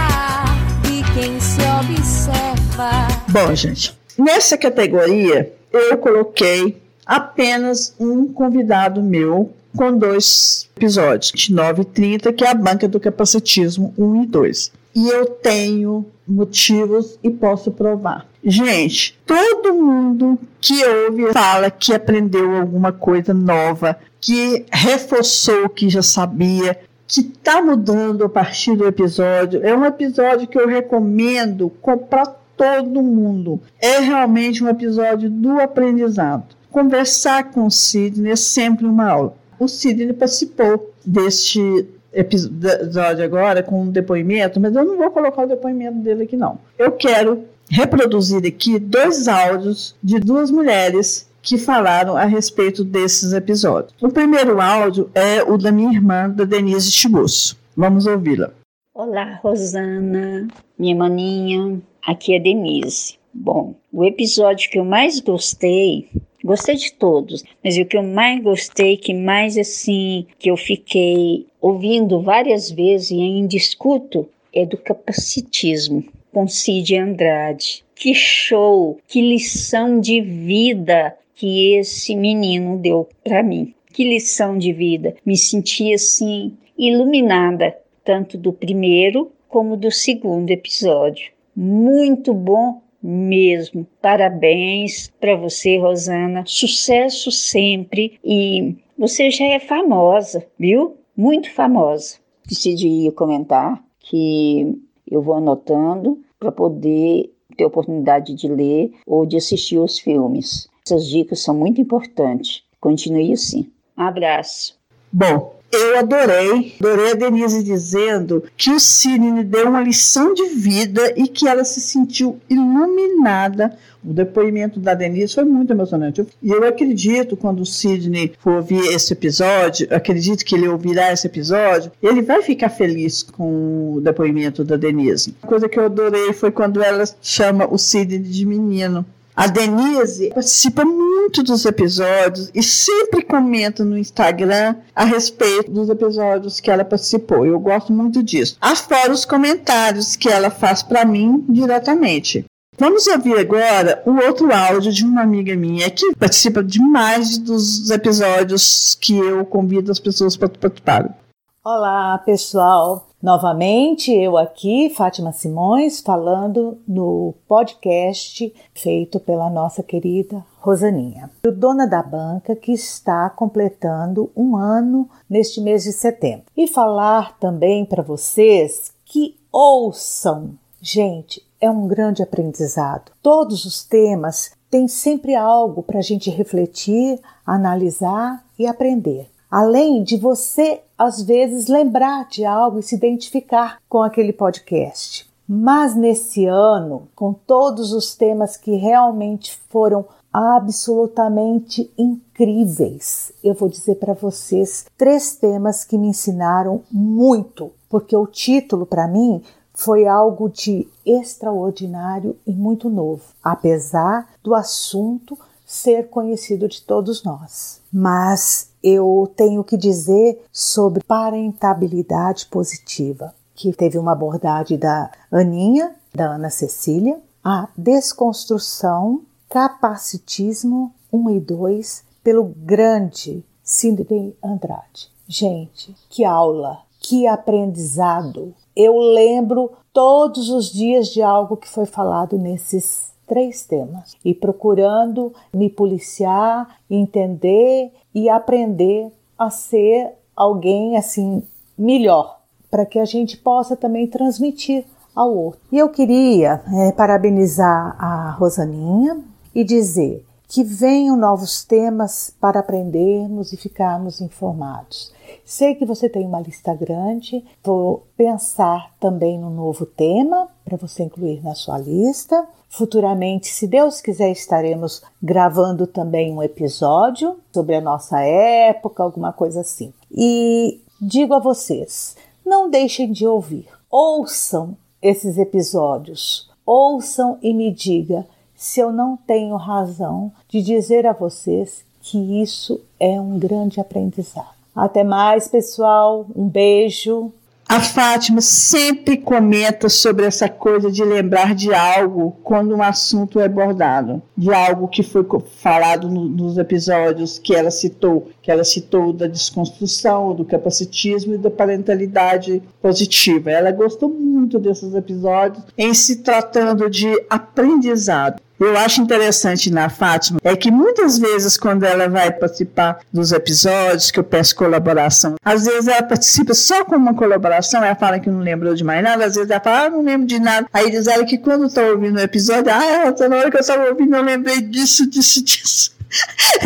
de quem se observa. Bom, gente, nessa categoria eu coloquei apenas um convidado meu com dois episódios, de 9 e 30, que é a Banca do Capacitismo 1 e 2. E eu tenho motivos e posso provar. Gente, todo mundo que ouve fala que aprendeu alguma coisa nova, que reforçou o que já sabia, que está mudando a partir do episódio. É um episódio que eu recomendo para todo mundo. É realmente um episódio do aprendizado. Conversar com o Sidney é sempre uma aula. O Sidney participou deste episódio agora com um depoimento, mas eu não vou colocar o depoimento dele aqui não. Eu quero reproduzir aqui dois áudios de duas mulheres que falaram a respeito desses episódios. O primeiro áudio é o da minha irmã, da Denise Tibusso. Vamos ouvi-la. Olá, Rosana, minha maninha, aqui é Denise. Bom, o episódio que eu mais gostei Gostei de todos, mas o que eu mais gostei, que mais assim, que eu fiquei ouvindo várias vezes e ainda escuto, é do capacitismo, com Cid Andrade. Que show, que lição de vida que esse menino deu para mim. Que lição de vida. Me senti assim iluminada, tanto do primeiro como do segundo episódio. Muito bom mesmo. Parabéns para você, Rosana. Sucesso sempre e você já é famosa, viu? Muito famosa. Decidi comentar que eu vou anotando para poder ter oportunidade de ler ou de assistir os filmes. Essas dicas são muito importantes. Continue assim. Um abraço. Bom, eu adorei, adorei a Denise dizendo que o Sidney deu uma lição de vida e que ela se sentiu iluminada. O depoimento da Denise foi muito emocionante. E eu acredito, quando o Sidney for ouvir esse episódio, acredito que ele ouvirá esse episódio, ele vai ficar feliz com o depoimento da Denise. A coisa que eu adorei foi quando ela chama o Sidney de menino. A Denise participa muito dos episódios e sempre comenta no Instagram a respeito dos episódios que ela participou. Eu gosto muito disso. Afora os comentários que ela faz para mim diretamente. Vamos ouvir agora o outro áudio de uma amiga minha que participa demais dos episódios que eu convido as pessoas para participar. Olá, pessoal. Novamente, eu aqui, Fátima Simões, falando no podcast feito pela nossa querida Rosaninha, o Dona da Banca, que está completando um ano neste mês de setembro. E falar também para vocês que ouçam. Gente, é um grande aprendizado. Todos os temas têm sempre algo para a gente refletir, analisar e aprender. Além de você, às vezes, lembrar de algo e se identificar com aquele podcast. Mas nesse ano, com todos os temas que realmente foram absolutamente incríveis, eu vou dizer para vocês três temas que me ensinaram muito, porque o título para mim foi algo de extraordinário e muito novo, apesar do assunto ser conhecido de todos nós. Mas eu tenho que dizer sobre parentabilidade positiva, que teve uma abordagem da Aninha, da Ana Cecília, a desconstrução, capacitismo 1 e 2, pelo grande Sidney Andrade. Gente, que aula, que aprendizado! Eu lembro todos os dias de algo que foi falado nesses três temas e procurando me policiar, entender e aprender a ser alguém assim melhor, para que a gente possa também transmitir ao outro. E eu queria é, parabenizar a Rosaninha e dizer que venham novos temas para aprendermos e ficarmos informados. Sei que você tem uma lista grande, vou pensar também no novo tema para você incluir na sua lista. Futuramente, se Deus quiser, estaremos gravando também um episódio sobre a nossa época, alguma coisa assim. E digo a vocês: não deixem de ouvir, ouçam esses episódios, ouçam e me diga se eu não tenho razão de dizer a vocês que isso é um grande aprendizado. Até mais, pessoal. Um beijo. A Fátima sempre comenta sobre essa coisa de lembrar de algo quando um assunto é abordado, de algo que foi falado no, nos episódios que ela citou, que ela citou da desconstrução, do capacitismo e da parentalidade positiva. Ela gostou muito desses episódios em se tratando de aprendizado eu acho interessante na Fátima é que muitas vezes, quando ela vai participar dos episódios, que eu peço colaboração, às vezes ela participa só com uma colaboração, ela fala que não lembrou de mais nada, às vezes ela fala, ah, não lembro de nada. Aí diz ela que quando está ouvindo o episódio, ah, na hora que eu estava ouvindo, eu lembrei disso, disso, disso.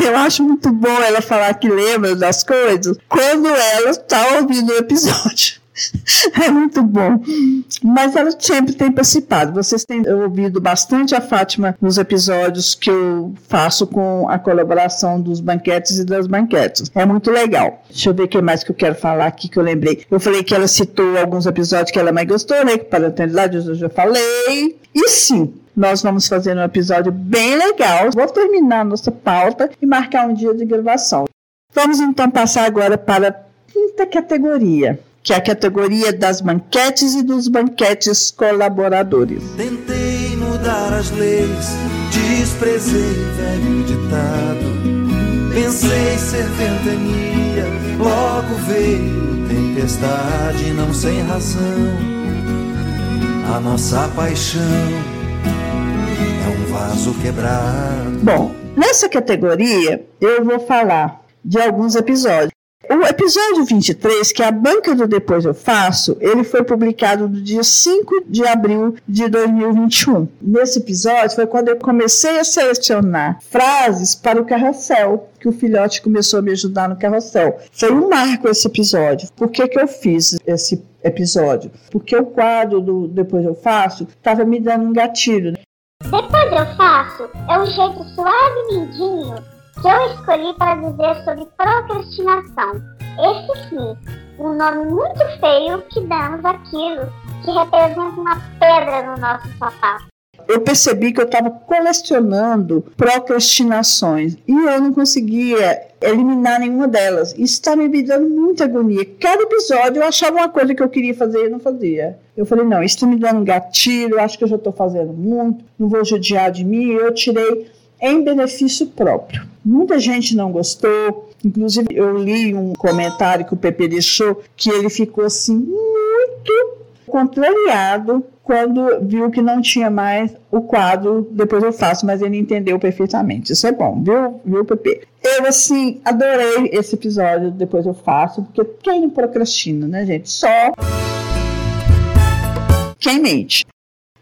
Eu acho muito bom ela falar que lembra das coisas quando ela está ouvindo o episódio. É muito bom. Mas ela sempre tem participado. Vocês têm ouvido bastante a Fátima nos episódios que eu faço com a colaboração dos banquetes e das banquetes. É muito legal. Deixa eu ver o que mais que eu quero falar aqui que eu lembrei. Eu falei que ela citou alguns episódios que ela mais gostou, né? Que para a eternidade eu já falei. E sim, nós vamos fazer um episódio bem legal. Vou terminar nossa pauta e marcar um dia de gravação. Vamos então passar agora para a quinta categoria que é a categoria das banquetes e dos banquetes colaboradores. Tentei mudar as leis, desprezei velho ditado. Pensei ser ventania, logo veio tempestade, não sem razão. A nossa paixão é um vaso quebrado. Bom, nessa categoria eu vou falar de alguns episódios. O episódio 23, que é a banca do Depois Eu Faço, ele foi publicado no dia 5 de abril de 2021. Nesse episódio foi quando eu comecei a selecionar frases para o carrossel, que o filhote começou a me ajudar no carrossel. Foi um marco esse episódio. Por que, que eu fiz esse episódio? Porque o quadro do Depois Eu Faço estava me dando um gatilho. Depois eu faço é um jeito suave e lindinho que eu escolhi para dizer sobre procrastinação. Esse sim, um nome muito feio que damos aquilo que representa uma pedra no nosso sapato. eu percebi que eu estava colecionando procrastinações e eu não conseguia eliminar nenhuma delas. Isso está me dando muita agonia. Cada episódio eu achava uma coisa que eu queria fazer e não fazia. Eu falei, não, isso está me dando gatilho, acho que eu já estou fazendo muito, não vou judiar de mim. Eu tirei em benefício próprio. Muita gente não gostou, inclusive eu li um comentário que o Pepe deixou que ele ficou assim muito contrariado quando viu que não tinha mais o quadro, depois eu faço, mas ele entendeu perfeitamente. Isso é bom, viu, viu Pepe? Eu, assim, adorei esse episódio, depois eu faço, porque quem não procrastina, né, gente? Só quem mente.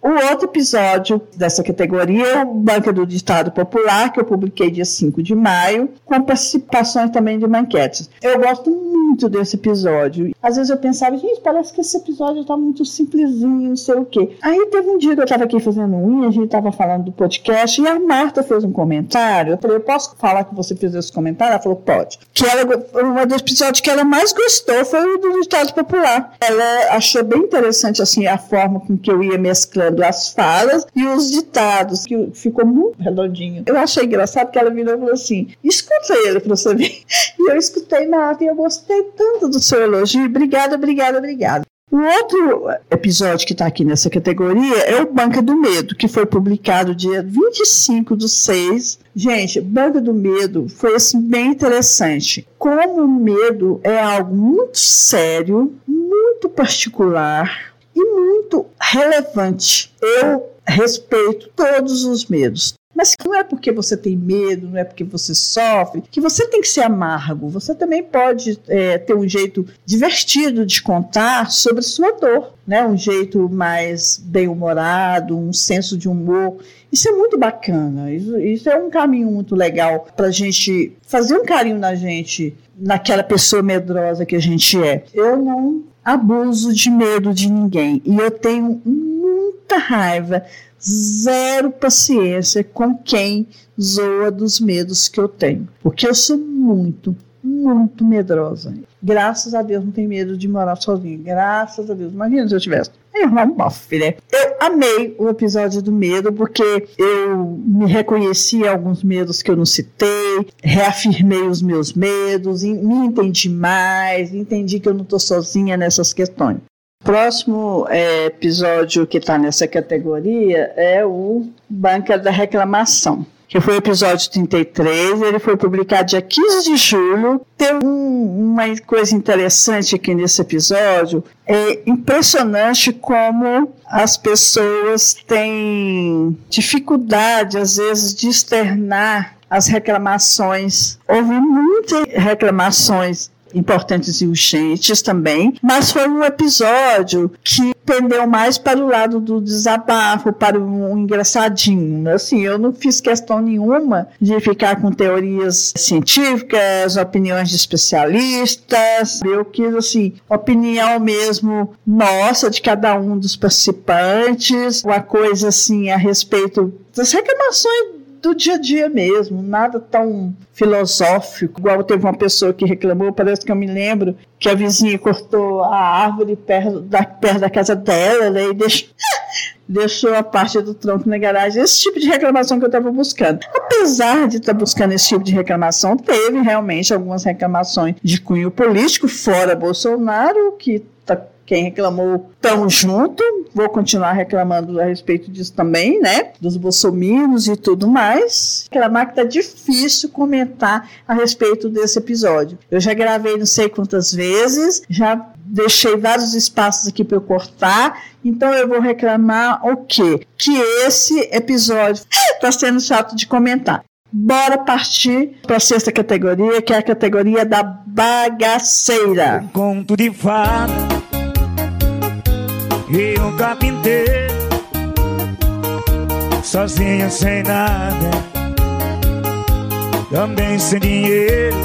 O outro episódio dessa categoria é o Banca do Ditado Popular, que eu publiquei dia 5 de maio, com participações também de manquetes. Eu gosto muito desse episódio. Às vezes eu pensava, gente, parece que esse episódio tá muito simplesinho, não sei o quê. Aí teve um dia que eu estava aqui fazendo unha, a gente estava falando do podcast, e a Marta fez um comentário. Eu falei, eu posso falar que você fez esse comentário? Ela falou, pode. Que ela, um dos episódios que ela mais gostou foi o do Ditado Popular. Ela achou bem interessante, assim, a forma com que eu ia mesclando as falas e os ditados, que ficou muito redondinho. Eu achei engraçado que ela virou e falou assim: escuta ele pra você ver. E eu escutei na e eu gostei tanto do seu elogio. Obrigada, obrigada, obrigada. O outro episódio que está aqui nessa categoria é o Banca do Medo, que foi publicado dia 25 do 6. Gente, Banca do Medo foi assim, bem interessante. Como o medo é algo muito sério, muito particular, e muito relevante. Eu respeito todos os medos. Mas não é porque você tem medo, não é porque você sofre, que você tem que ser amargo. Você também pode é, ter um jeito divertido de contar sobre sua dor, né? um jeito mais bem-humorado, um senso de humor. Isso é muito bacana. Isso, isso é um caminho muito legal para a gente fazer um carinho na gente, naquela pessoa medrosa que a gente é. Eu não abuso de medo de ninguém. E eu tenho muita raiva, zero paciência com quem zoa dos medos que eu tenho. Porque eu sou muito, muito medrosa. Graças a Deus não tenho medo de morar sozinha. Graças a Deus. Imagina se eu tivesse. É bofe, né? Eu amei o episódio do medo porque eu me reconheci alguns medos que eu não citei, reafirmei os meus medos, me entendi mais, entendi que eu não estou sozinha nessas questões. Próximo é, episódio que está nessa categoria é o Banca da Reclamação que foi o episódio 33, ele foi publicado dia 15 de julho. Tem um, uma coisa interessante aqui nesse episódio, é impressionante como as pessoas têm dificuldade, às vezes, de externar as reclamações. Houve muitas reclamações importantes e urgentes também, mas foi um episódio que pendeu mais para o lado do desabafo, para o engraçadinho. Assim, eu não fiz questão nenhuma de ficar com teorias científicas, opiniões de especialistas. Eu quis, assim, opinião mesmo nossa, de cada um dos participantes, uma coisa assim a respeito das reclamações do dia a dia mesmo, nada tão filosófico. Igual teve uma pessoa que reclamou, parece que eu me lembro, que a vizinha cortou a árvore perto da, perto da casa dela, né, e deixou, deixou a parte do tronco na garagem. Esse tipo de reclamação que eu estava buscando. Apesar de estar tá buscando esse tipo de reclamação, teve realmente algumas reclamações de cunho político, fora Bolsonaro, que quem reclamou tão junto, vou continuar reclamando a respeito disso também, né? Dos bolsominions e tudo mais. Reclamar que tá difícil comentar a respeito desse episódio. Eu já gravei não sei quantas vezes, já deixei vários espaços aqui para eu cortar, então eu vou reclamar o quê? Que esse episódio está sendo chato de comentar. Bora partir para a sexta categoria, que é a categoria da bagaceira. Conto de fato e um carpinteiro Sozinho sem nada Também sem dinheiro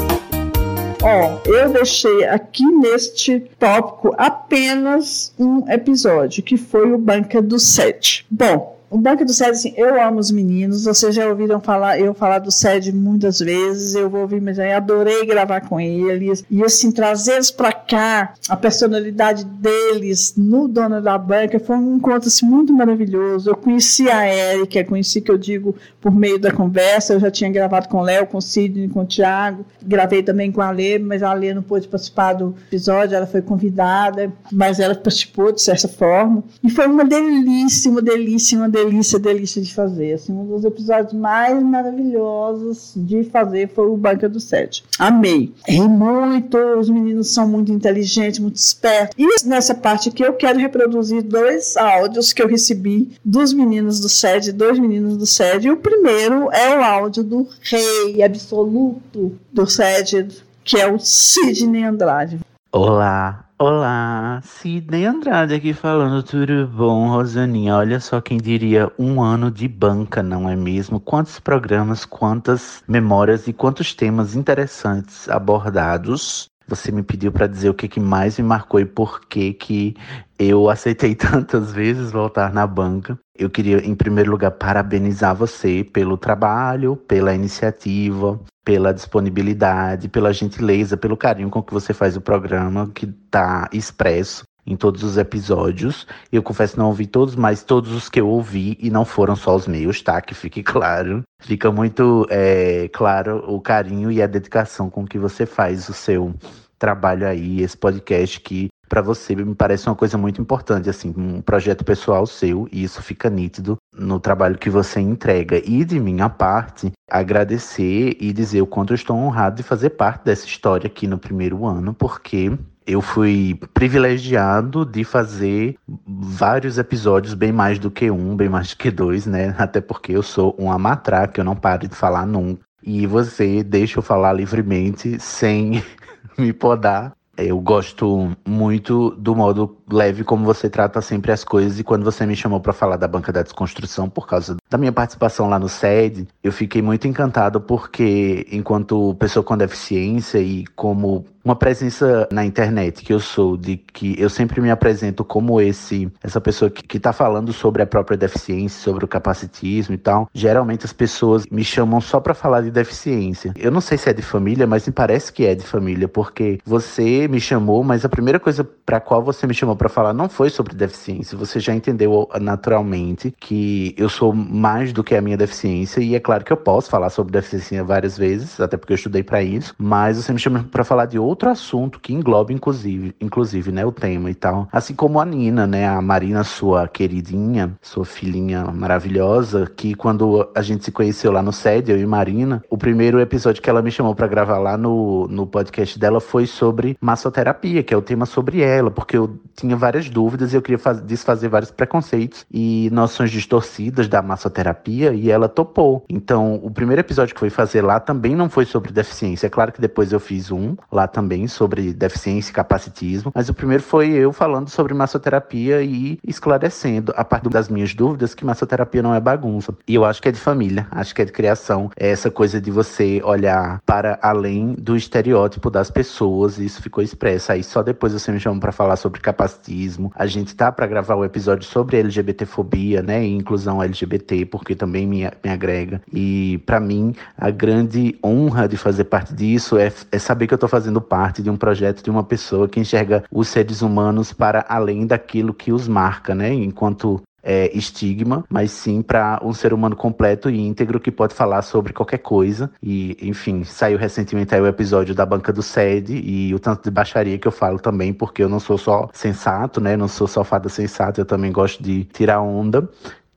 Ó, eu deixei aqui neste tópico apenas um episódio, que foi o Banca do Sete. Bom, o Banco do SED, assim, eu amo os meninos, vocês já ouviram falar, eu falar do SED muitas vezes, eu vou ouvir, mas eu adorei gravar com eles, e assim, trazê-los para cá, a personalidade deles no Dono da Banca, foi um encontro assim, muito maravilhoso. Eu conheci a Érica, conheci que eu digo por meio da conversa, eu já tinha gravado com o Léo, com o Sidney, com o Thiago, gravei também com a Lê, mas a Lê não pôde participar do episódio, ela foi convidada, mas ela participou de certa forma, e foi uma delícia, uma delícia, uma delícia, delícia de fazer. Assim, um dos episódios mais maravilhosos de fazer foi o Banca do Sete. Amei. Ri muito, os meninos são muito inteligentes, muito espertos. E nessa parte aqui eu quero reproduzir dois áudios que eu recebi dos meninos do SED, dois meninos do SED. O primeiro é o áudio do rei absoluto do SED, que é o Sidney Andrade. Olá, olá, Sidney Andrade aqui falando, tudo bom, Rosaninha? Olha só quem diria um ano de banca, não é mesmo? Quantos programas, quantas memórias e quantos temas interessantes abordados. Você me pediu para dizer o que, que mais me marcou e por que que eu aceitei tantas vezes voltar na banca. Eu queria, em primeiro lugar, parabenizar você pelo trabalho, pela iniciativa, pela disponibilidade, pela gentileza, pelo carinho com que você faz o programa, que está expresso em todos os episódios. Eu confesso não ouvi todos, mas todos os que eu ouvi, e não foram só os meus, tá? Que fique claro. Fica muito é, claro o carinho e a dedicação com que você faz o seu trabalho aí, esse podcast que para você me parece uma coisa muito importante, assim, um projeto pessoal seu, e isso fica nítido no trabalho que você entrega. E de minha parte, agradecer e dizer o quanto eu estou honrado de fazer parte dessa história aqui no primeiro ano, porque eu fui privilegiado de fazer vários episódios, bem mais do que um, bem mais do que dois, né? Até porque eu sou uma matraca, eu não paro de falar nunca. E você deixa eu falar livremente, sem me podar. Eu gosto muito do modo leve como você trata sempre as coisas. E quando você me chamou para falar da banca da desconstrução, por causa da minha participação lá no SED, eu fiquei muito encantado porque, enquanto pessoa com deficiência e como uma presença na internet que eu sou, de que eu sempre me apresento como esse, essa pessoa que, que tá falando sobre a própria deficiência, sobre o capacitismo e tal. Geralmente as pessoas me chamam só para falar de deficiência. Eu não sei se é de família, mas me parece que é de família, porque você me chamou, mas a primeira coisa para qual você me chamou para falar não foi sobre deficiência. Você já entendeu naturalmente que eu sou mais do que a minha deficiência e é claro que eu posso falar sobre deficiência várias vezes, até porque eu estudei para isso, mas você me chamou para falar de outro assunto que engloba inclusive, inclusive, né, o tema e tal. Assim como a Nina, né, a Marina sua queridinha, sua filhinha maravilhosa, que quando a gente se conheceu lá no SED, eu e Marina, o primeiro episódio que ela me chamou para gravar lá no, no podcast dela foi sobre massoterapia, que é o tema sobre ela, porque eu tinha várias dúvidas e eu queria faz, desfazer vários preconceitos e noções distorcidas da massoterapia e ela topou. Então, o primeiro episódio que foi fazer lá também não foi sobre deficiência. É claro que depois eu fiz um lá também sobre deficiência e capacitismo, mas o primeiro foi eu falando sobre massoterapia e esclarecendo, a partir das minhas dúvidas, que massoterapia não é bagunça. E eu acho que é de família, acho que é de criação. É essa coisa de você olhar para além do estereótipo das pessoas, isso ficou expresso. Aí só depois você me chamou para falar sobre capacitismo. A gente tá para gravar o episódio sobre LGBTfobia, né, e inclusão LGBT, porque também me, me agrega. E para mim, a grande honra de fazer parte disso é, é saber que eu tô fazendo parte de um projeto de uma pessoa que enxerga os seres humanos para além daquilo que os marca, né, enquanto é, estigma, mas sim para um ser humano completo e íntegro que pode falar sobre qualquer coisa. E, enfim, saiu recentemente aí o episódio da Banca do SED e o tanto de baixaria que eu falo também, porque eu não sou só sensato, né? Não sou só fada sensata, eu também gosto de tirar onda.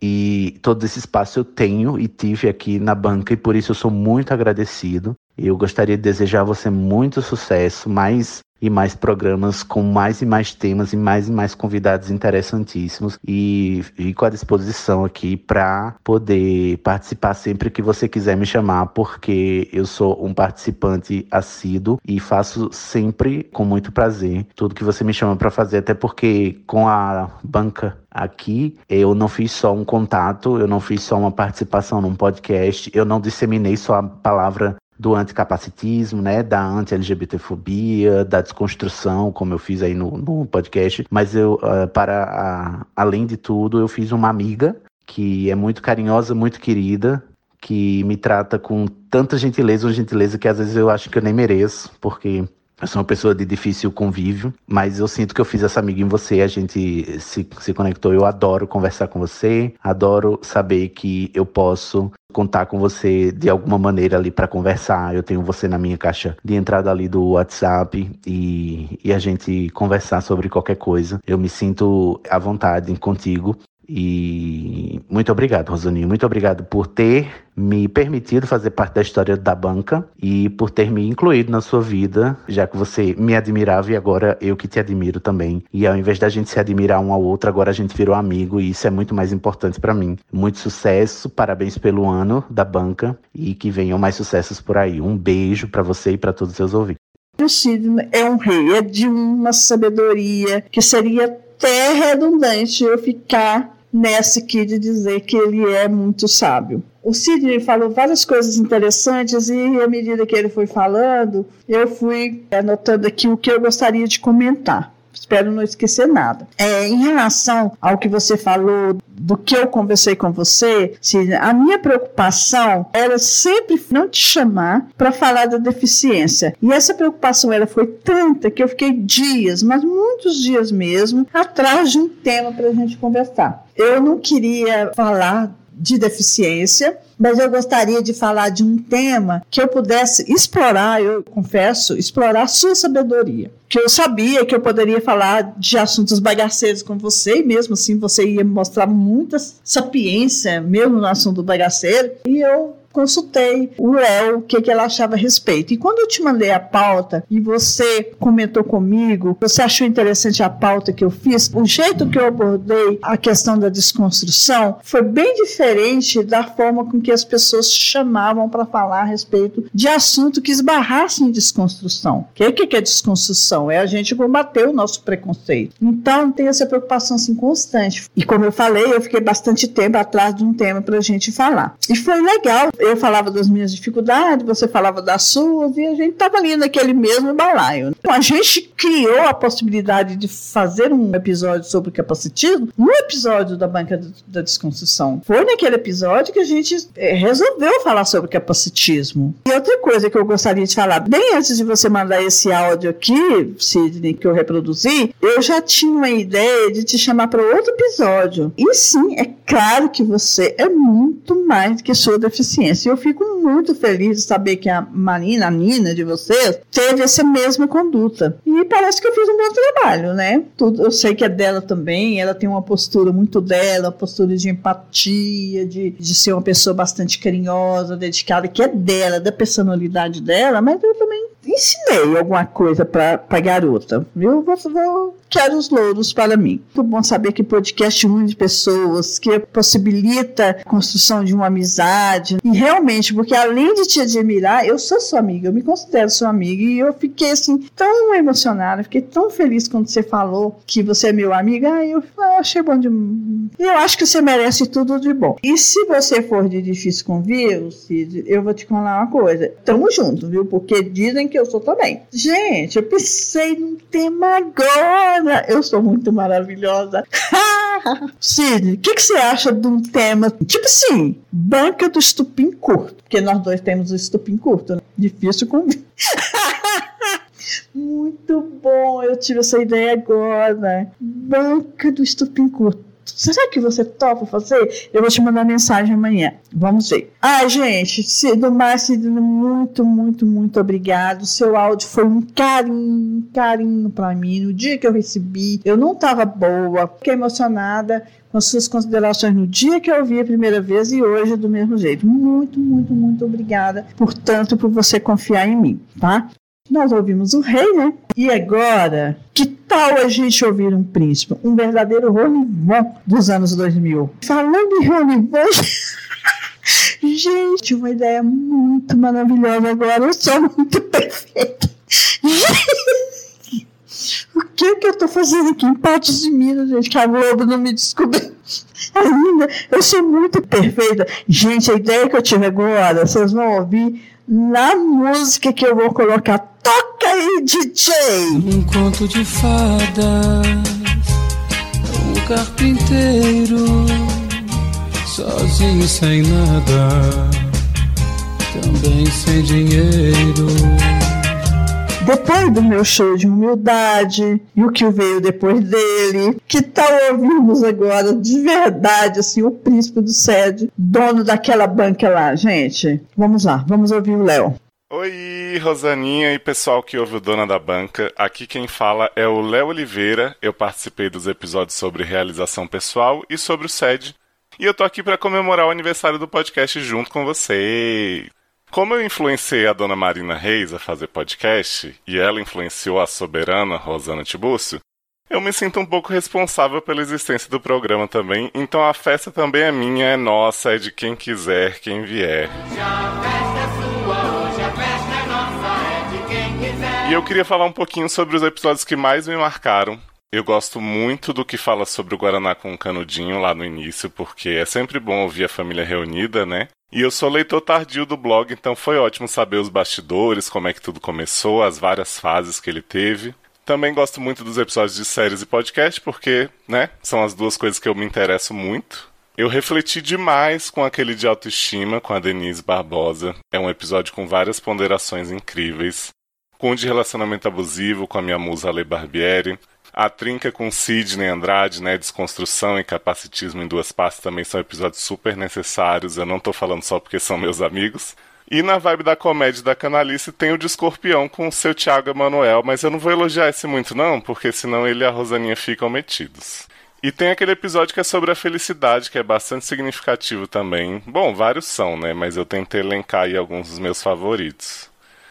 E todo esse espaço eu tenho e tive aqui na banca, e por isso eu sou muito agradecido. Eu gostaria de desejar a você muito sucesso, mais e mais programas com mais e mais temas e mais e mais convidados interessantíssimos. E fico à disposição aqui para poder participar sempre que você quiser me chamar, porque eu sou um participante assíduo e faço sempre com muito prazer tudo que você me chama para fazer, até porque com a banca aqui eu não fiz só um contato, eu não fiz só uma participação num podcast, eu não disseminei só a palavra do anticapacitismo, né, da anti-LGBTfobia, da desconstrução, como eu fiz aí no, no podcast, mas eu, uh, para a, além de tudo, eu fiz uma amiga que é muito carinhosa, muito querida, que me trata com tanta gentileza, uma gentileza que às vezes eu acho que eu nem mereço, porque eu sou uma pessoa de difícil convívio, mas eu sinto que eu fiz essa amiga em você, a gente se, se conectou. Eu adoro conversar com você, adoro saber que eu posso contar com você de alguma maneira ali para conversar. Eu tenho você na minha caixa de entrada ali do WhatsApp e, e a gente conversar sobre qualquer coisa. Eu me sinto à vontade contigo e muito obrigado, Rosaninho. Muito obrigado por ter me permitido fazer parte da história da banca e por ter me incluído na sua vida, já que você me admirava e agora eu que te admiro também. E ao invés da gente se admirar um ao outro, agora a gente virou amigo e isso é muito mais importante para mim. Muito sucesso, parabéns pelo ano da banca e que venham mais sucessos por aí. Um beijo para você e para todos os seus ouvintes. Sidney é um rei, é de uma sabedoria que seria até redundante eu ficar nessa aqui de dizer que ele é muito sábio. O Sidney falou várias coisas interessantes e à medida que ele foi falando, eu fui anotando aqui o que eu gostaria de comentar. Espero não esquecer nada. É, em relação ao que você falou, do que eu conversei com você, a minha preocupação era sempre não te chamar para falar da deficiência. E essa preocupação ela foi tanta que eu fiquei dias, mas muitos dias mesmo, atrás de um tema para a gente conversar. Eu não queria falar de deficiência, mas eu gostaria de falar de um tema que eu pudesse explorar, eu confesso, explorar sua sabedoria. Que eu sabia que eu poderia falar de assuntos bagaceiros com você, e mesmo assim você ia mostrar muita sapiência mesmo no assunto bagaceiro, e eu consultei o Léo o que, que ela achava a respeito. E quando eu te mandei a pauta e você comentou comigo, você achou interessante a pauta que eu fiz, o jeito que eu abordei a questão da desconstrução foi bem diferente da forma com que as pessoas chamavam para falar a respeito de assunto que esbarrasse em desconstrução. O que, que é desconstrução? É a gente combater o nosso preconceito. Então tem essa preocupação assim constante. E como eu falei, eu fiquei bastante tempo atrás de um tema para a gente falar. E foi legal eu falava das minhas dificuldades, você falava das suas, e a gente estava ali naquele mesmo balaio. Então, a gente criou a possibilidade de fazer um episódio sobre capacitismo no episódio da Banca da Desconstrução. Foi naquele episódio que a gente é, resolveu falar sobre capacitismo. E outra coisa que eu gostaria de falar, bem antes de você mandar esse áudio aqui, Sidney, que eu reproduzi, eu já tinha uma ideia de te chamar para outro episódio. E sim, é claro que você é muito mais do que sua deficiência. Eu fico muito feliz de saber que a Marina, a Nina de vocês, teve essa mesma conduta. E parece que eu fiz um bom trabalho, né? Tudo, eu sei que é dela também, ela tem uma postura muito dela, postura de empatia, de, de ser uma pessoa bastante carinhosa, dedicada, que é dela, da personalidade dela, mas eu também ensinei alguma coisa para a garota. Eu vou, vou, quero os louros para mim. Muito bom saber que podcast une pessoas, que possibilita a construção de uma amizade. E realmente, porque além de te admirar, eu sou sua amiga, eu me considero sua amiga. E eu fiquei assim, tão emocionada, fiquei tão feliz quando você falou que você é meu amigo. Ah, eu achei bom de. Eu acho que você merece tudo de bom. E se você for de difícil convívio, Cid, eu vou te falar uma coisa. Tamo junto, viu? Porque dizem que eu sou também. Gente, eu pensei num tema agora. Eu sou muito maravilhosa. Cid, o que, que, você acha de um tema tipo assim, banca do estupim curto? Porque nós dois temos o estupim curto, né? Difícil convívio. Muito bom, eu tive essa ideia agora. Banca do estupim curto. Será que você topa fazer? Eu vou te mandar mensagem amanhã. Vamos ver. Ai, gente, do mais, muito, muito, muito obrigado. Seu áudio foi um carinho, um carinho para mim. No dia que eu recebi, eu não estava boa, fiquei emocionada com as suas considerações no dia que eu ouvi a primeira vez e hoje do mesmo jeito. Muito, muito, muito obrigada, portanto, por você confiar em mim, tá? Nós ouvimos o rei, né? E agora, que tal a gente ouvir um príncipe? Um verdadeiro Ronivon dos anos 2000. Falando em Ronivon... gente, uma ideia muito maravilhosa agora. Eu sou muito perfeita. o que que eu tô fazendo aqui em Patos de Minas, gente? Que a Globo não me descobriu ainda. Eu sou muito perfeita. Gente, a ideia que eu tive agora, vocês vão ouvir na música que eu vou colocar. Toca aí, DJ! Um conto de fadas, um carpinteiro sozinho sem nada, também sem dinheiro. Depois do meu show de humildade e o que veio depois dele, que tal ouvirmos agora de verdade assim o príncipe do SED, dono daquela banca lá, gente? Vamos lá, vamos ouvir o Léo. Oi, Rosaninha e pessoal que ouve o Dona da Banca. Aqui quem fala é o Léo Oliveira. Eu participei dos episódios sobre realização pessoal e sobre o SED. E eu tô aqui para comemorar o aniversário do podcast junto com vocês. Como eu influenciei a dona Marina Reis a fazer podcast e ela influenciou a soberana Rosana Tibúrcio, eu me sinto um pouco responsável pela existência do programa também, então a festa também é minha, é nossa, é de quem quiser, quem vier. E eu queria falar um pouquinho sobre os episódios que mais me marcaram. Eu gosto muito do que fala sobre o Guaraná com o Canudinho lá no início, porque é sempre bom ouvir a família reunida, né? E eu sou leitor tardio do blog, então foi ótimo saber os bastidores, como é que tudo começou, as várias fases que ele teve. Também gosto muito dos episódios de séries e podcast, porque, né, são as duas coisas que eu me interesso muito. Eu refleti demais com aquele de autoestima com a Denise Barbosa. É um episódio com várias ponderações incríveis com o de relacionamento abusivo com a minha musa Ale Barbieri, a trinca com Sidney Andrade, né, desconstrução e capacitismo em duas partes também são episódios super necessários, eu não tô falando só porque são meus amigos. E na vibe da comédia da canalice tem o de escorpião com o seu Thiago Emanuel, mas eu não vou elogiar esse muito não, porque senão ele e a Rosaninha ficam metidos. E tem aquele episódio que é sobre a felicidade, que é bastante significativo também. Bom, vários são, né, mas eu tentei elencar aí alguns dos meus favoritos.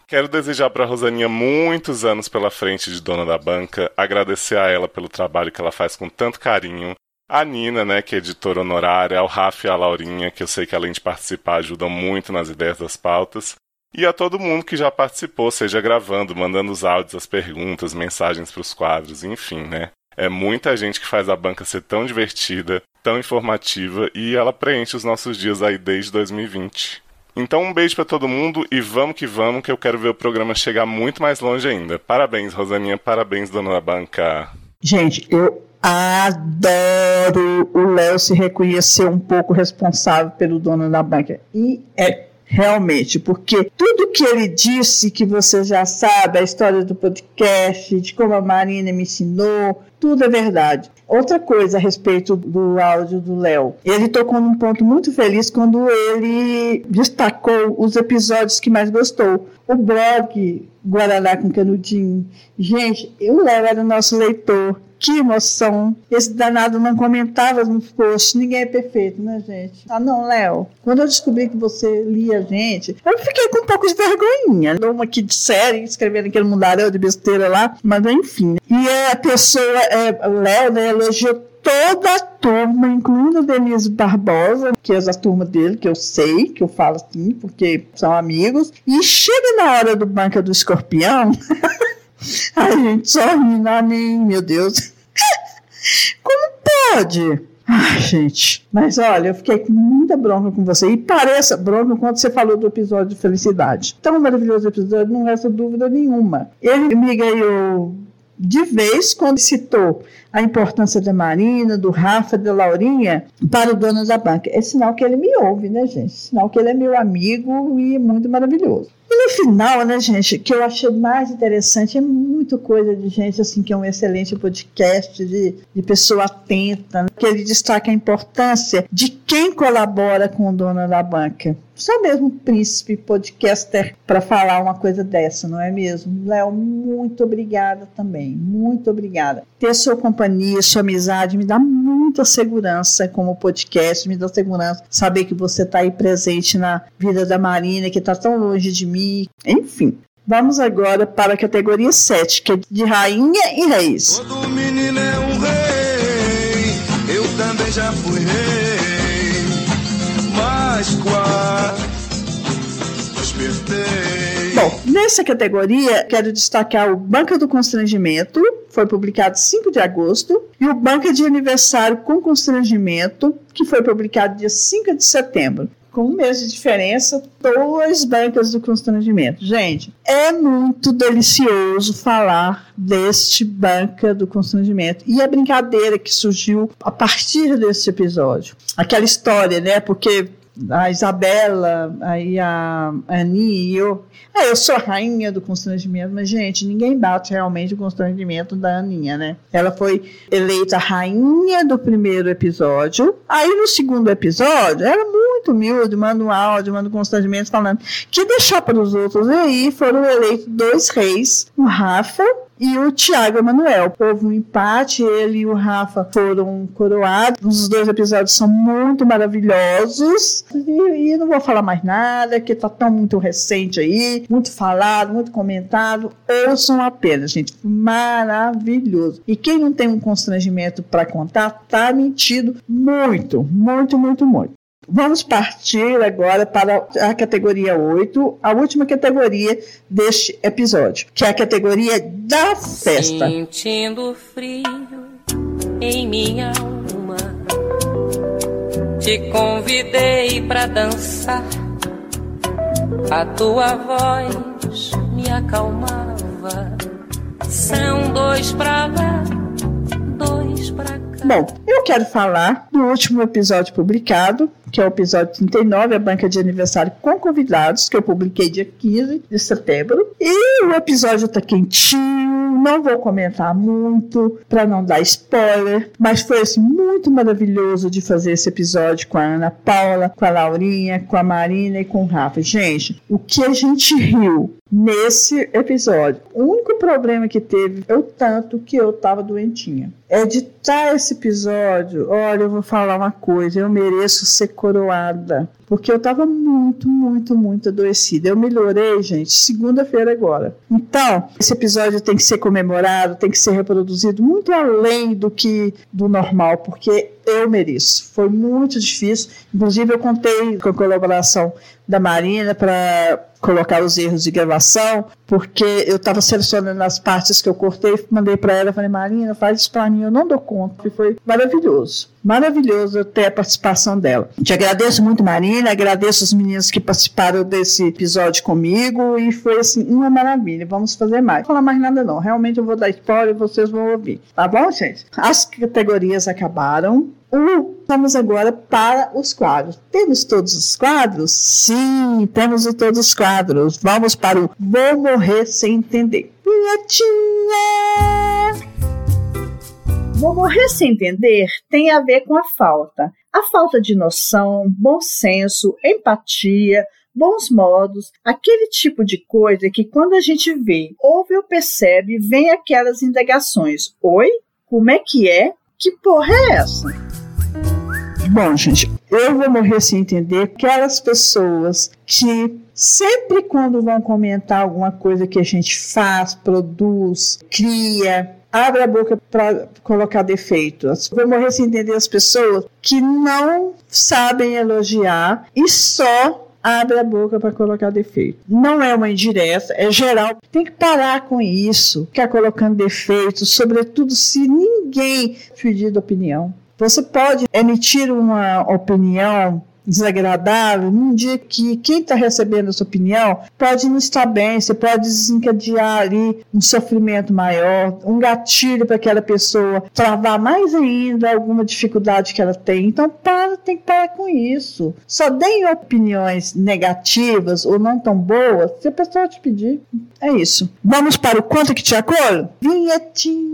Quero desejar para Rosaninha muitos anos pela frente de dona da banca, agradecer a ela pelo trabalho que ela faz com tanto carinho, a Nina, né, que é editora honorária, ao Rafa e a Laurinha, que eu sei que além de participar ajudam muito nas ideias das pautas, e a todo mundo que já participou, seja gravando, mandando os áudios, as perguntas, mensagens para os quadros, enfim, né? É muita gente que faz a banca ser tão divertida, tão informativa e ela preenche os nossos dias aí desde 2020. Então um beijo para todo mundo e vamos que vamos, que eu quero ver o programa chegar muito mais longe ainda. Parabéns, Rosaninha, parabéns, dona da banca. Gente, eu adoro o Léo se reconhecer um pouco responsável pelo dono da banca. E é realmente, porque tudo que ele disse que você já sabe, a história do podcast, de como a Marina me ensinou, tudo é verdade. Outra coisa a respeito do áudio do Léo. Ele tocou num ponto muito feliz quando ele destacou os episódios que mais gostou. O blog Guaraná com Canudinho. Gente, o Léo era nosso leitor. Que emoção! Esse danado não comentava nos posts. Ninguém é perfeito, né, gente? Ah, não, Léo. Quando eu descobri que você lia a gente, eu fiquei com um pouco de vergonhinha. Uma aqui de série, escrevendo aquele mundaréu de besteira lá, mas enfim. E a pessoa, é, Léo, né, elogiou toda a turma, incluindo Denise Barbosa, que é da turma dele, que eu sei, que eu falo assim, porque são amigos. E chega na hora do Banca do Escorpião. A gente só rindo mim, meu Deus. Como pode? Ai, gente. Mas olha, eu fiquei com muita bronca com você. E pareça bronca quando você falou do episódio de felicidade. Tão maravilhoso episódio, não resta dúvida nenhuma. Ele me ganhou de vez quando citou a importância da Marina, do Rafa, da Laurinha para o dono da banca. É sinal que ele me ouve, né, gente? Sinal que ele é meu amigo e muito maravilhoso. No final, né, gente, que eu achei mais interessante é muito coisa de gente assim que é um excelente podcast de, de pessoa atenta, né, que ele destaca a importância de quem colabora com o dono da banca. Só mesmo um príncipe podcaster para falar uma coisa dessa, não é mesmo? Léo, muito obrigada também, muito obrigada. Ter sua companhia, sua amizade me dá muita segurança como podcast, me dá segurança saber que você está aí presente na vida da Marina, que está tão longe de mim, enfim. Vamos agora para a categoria 7, que é de rainha e reis. Todo menino é um rei, eu também já fui rei, mas quase despertei. Bom, nessa categoria, quero destacar o Banca do Constrangimento, foi publicado 5 de agosto, e o Banca de Aniversário com Constrangimento, que foi publicado dia 5 de setembro. Com um mês de diferença, duas bancas do constrangimento. Gente, é muito delicioso falar deste banca do constrangimento e a brincadeira que surgiu a partir desse episódio. Aquela história, né? Porque a Isabela, aí a Ani e eu. Ah, eu sou a rainha do constrangimento, mas, gente, ninguém bate realmente o constrangimento da Aninha, né? Ela foi eleita rainha do primeiro episódio. Aí, no segundo episódio, era muito humilde, manda um áudio, manda um constrangimento falando que deixar para os outros. E aí foram eleitos dois reis, o Rafa e o Thiago Emanuel. Houve um empate, ele e o Rafa foram coroados. Os dois episódios são muito maravilhosos. E, e não vou falar mais nada, que tá tão muito recente aí, muito falado, muito comentado. Ouçam apenas, gente. Maravilhoso. E quem não tem um constrangimento para contar, tá mentindo muito, muito, muito, muito. Vamos partir agora para a categoria 8, a última categoria deste episódio, que é a categoria da festa. Sentindo frio em minha alma, te convidei para dançar. A tua voz me acalmava. São dois pra lá, dois pra cá. Bom, eu quero falar do último episódio publicado, que é o episódio 39, a banca de aniversário com convidados, que eu publiquei dia 15 de setembro. E o episódio tá quentinho, não vou comentar muito para não dar spoiler, mas foi assim muito maravilhoso de fazer esse episódio com a Ana Paula, com a Laurinha, com a Marina e com o Rafa. Gente, o que a gente riu nesse episódio. O único problema que teve é o tanto que eu tava doentinha. Editar esse episódio, olha, eu vou falar uma coisa, eu mereço ser coroada. Porque eu tava muito, muito, muito adoecida. Eu melhorei, gente, segunda-feira agora. Então, esse episódio tem que ser comemorado, tem que ser reproduzido muito além do que do normal, porque eu mereço. Foi muito difícil. Inclusive, eu contei com a colaboração da Marina para colocar os erros de gravação, porque eu estava selecionando as partes que eu cortei, mandei para ela, falei, Marina, faz isso para mim, eu não dou conta. E foi maravilhoso, maravilhoso ter a participação dela. Te agradeço muito, Marina, agradeço os meninos que participaram desse episódio comigo e foi assim, uma maravilha. Vamos fazer mais. Não vou falar mais nada não, realmente eu vou dar spoiler e vocês vão ouvir. Tá bom, gente? As categorias acabaram. Uh, vamos agora para os quadros. Temos todos os quadros? Sim, temos todos os quadros. Vamos para o Vou Morrer Sem Entender. Vinhetinha! Vou morrer sem entender tem a ver com a falta. A falta de noção, bom senso, empatia, bons modos, aquele tipo de coisa que quando a gente vê, ouve ou percebe, vem aquelas indagações. Oi? Como é que é? Que porra é essa? Bom, gente, eu vou morrer sem entender aquelas pessoas que sempre quando vão comentar alguma coisa que a gente faz, produz, cria, abre a boca para colocar defeitos. Vou morrer sem entender as pessoas que não sabem elogiar e só abre a boca para colocar defeito. Não é uma indireta, é geral. Tem que parar com isso, ficar colocando defeitos, sobretudo se ninguém pedir opinião. Você pode emitir uma opinião desagradável num dia que quem está recebendo essa opinião pode não estar bem, você pode desencadear ali um sofrimento maior, um gatilho para aquela pessoa travar mais ainda alguma dificuldade que ela tem. Então, para, tem que parar com isso. Só deem opiniões negativas ou não tão boas se a pessoa te pedir. É isso. Vamos para o Conta que te acolho? Vinhetinha!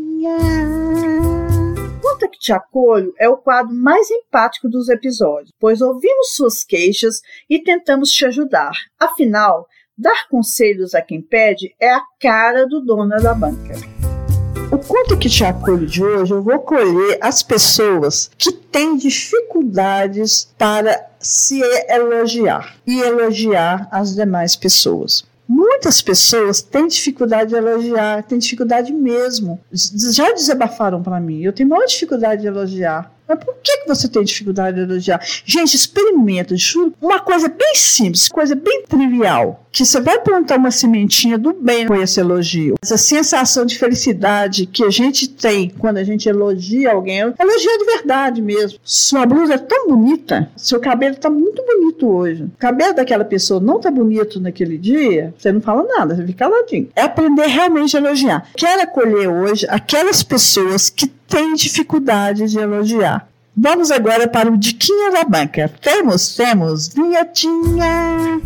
Conta que te acolho é o quadro mais empático dos episódios, pois ouvimos suas queixas e tentamos te ajudar. Afinal, dar conselhos a quem pede é a cara do dono da banca. O Conta que te acolho de hoje, eu vou colher as pessoas que têm dificuldades para se elogiar e elogiar as demais pessoas. Muitas pessoas têm dificuldade de elogiar, têm dificuldade mesmo. Já desabafaram para mim. Eu tenho maior dificuldade de elogiar. Mas por que, que você tem dificuldade de elogiar? Gente, experimenta, juro. Uma coisa bem simples, coisa bem trivial. Que você vai plantar uma sementinha do bem com esse elogio. Essa sensação de felicidade que a gente tem quando a gente elogia alguém, elogia de verdade mesmo. Sua blusa é tão bonita, seu cabelo está muito bonito hoje. O cabelo daquela pessoa não está bonito naquele dia, você não fala nada, você fica caladinho. É aprender realmente a elogiar. Quero acolher hoje aquelas pessoas que têm dificuldade de elogiar. Vamos agora para o Diquinha da Banca. Temos, temos, vinhetinha.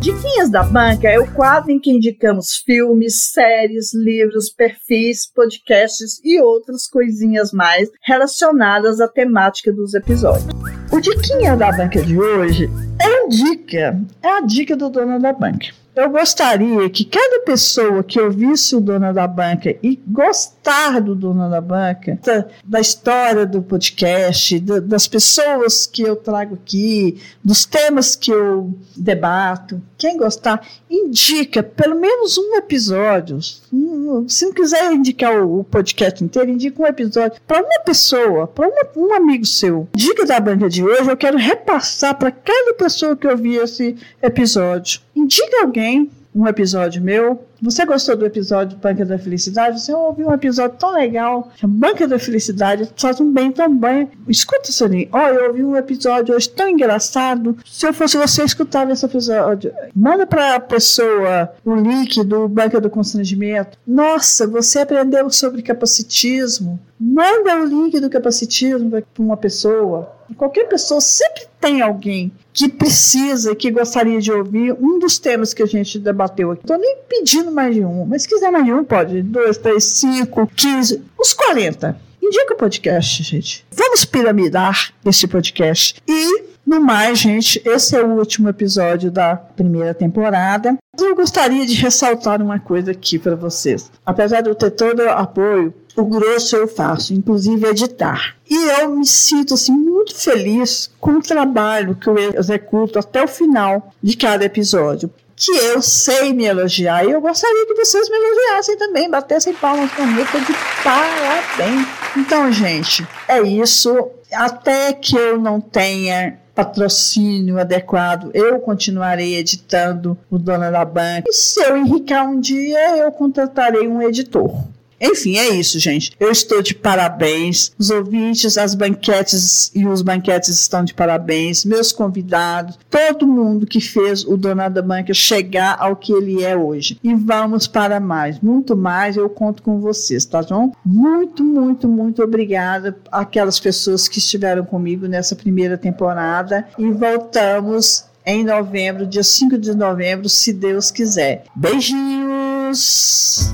Diquinhas da Banca é o quadro em que indicamos filmes, séries, livros, perfis, podcasts e outras coisinhas mais relacionadas à temática dos episódios. O Diquinha da Banca de hoje é uma dica, é a dica do dono da banca. Eu gostaria que cada pessoa que ouvisse o dono da banca e gostar do dono da banca, da, da história do podcast, da, das pessoas que eu trago aqui, dos temas que eu debato, quem gostar, indica pelo menos um episódio. Se não quiser indicar o, o podcast inteiro, indica um episódio para uma pessoa, para um amigo seu. Dica da banca de hoje, eu quero repassar para cada pessoa que ouvir esse episódio. Indica alguém um episódio meu. Você gostou do episódio Banca da Felicidade? Você ouviu um episódio tão legal. A Banca da Felicidade faz um bem tão bem. Escuta, Soninho. Ó, oh, eu ouvi um episódio hoje tão engraçado. Se eu fosse você escutar esse episódio, manda para a pessoa o link do Banca do Constrangimento. Nossa, você aprendeu sobre capacitismo. Manda o link do capacitismo para uma pessoa. Qualquer pessoa sempre tem alguém que precisa, que gostaria de ouvir um dos temas que a gente debateu aqui. Estou nem pedindo mais de um, mas se quiser mais de um, pode. Dois, três, cinco, quinze, os 40. Indica o podcast, gente. Vamos piramidar esse podcast. E, no mais, gente, esse é o último episódio da primeira temporada. Eu gostaria de ressaltar uma coisa aqui para vocês. Apesar de eu ter todo o apoio o grosso eu faço, inclusive editar. E eu me sinto assim muito feliz com o trabalho que eu executo até o final de cada episódio. Que eu sei me elogiar e eu gostaria que vocês me elogiassem também, batessem palmas para mim, eu de parabéns. Então, gente, é isso. Até que eu não tenha patrocínio adequado, eu continuarei editando o Dona da Banca. E se eu enricar um dia, eu contratarei um editor. Enfim, é isso, gente. Eu estou de parabéns. Os ouvintes, as banquetes e os banquetes estão de parabéns. Meus convidados, todo mundo que fez o Dono da Banca chegar ao que ele é hoje. E vamos para mais. Muito mais, eu conto com vocês, tá bom? Muito, muito, muito obrigada àquelas pessoas que estiveram comigo nessa primeira temporada. E voltamos em novembro, dia 5 de novembro, se Deus quiser. Beijinhos!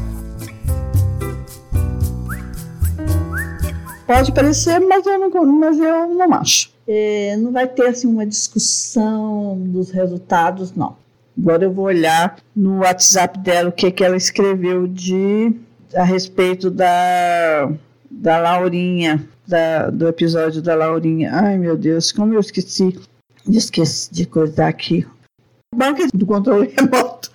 Pode parecer, mas eu não, mas eu não acho. É, não vai ter assim, uma discussão dos resultados, não. Agora eu vou olhar no WhatsApp dela o que, que ela escreveu de a respeito da, da Laurinha, da, do episódio da Laurinha. Ai, meu Deus, como eu esqueci de, esqueci de coisar aqui. Banca do controle remoto.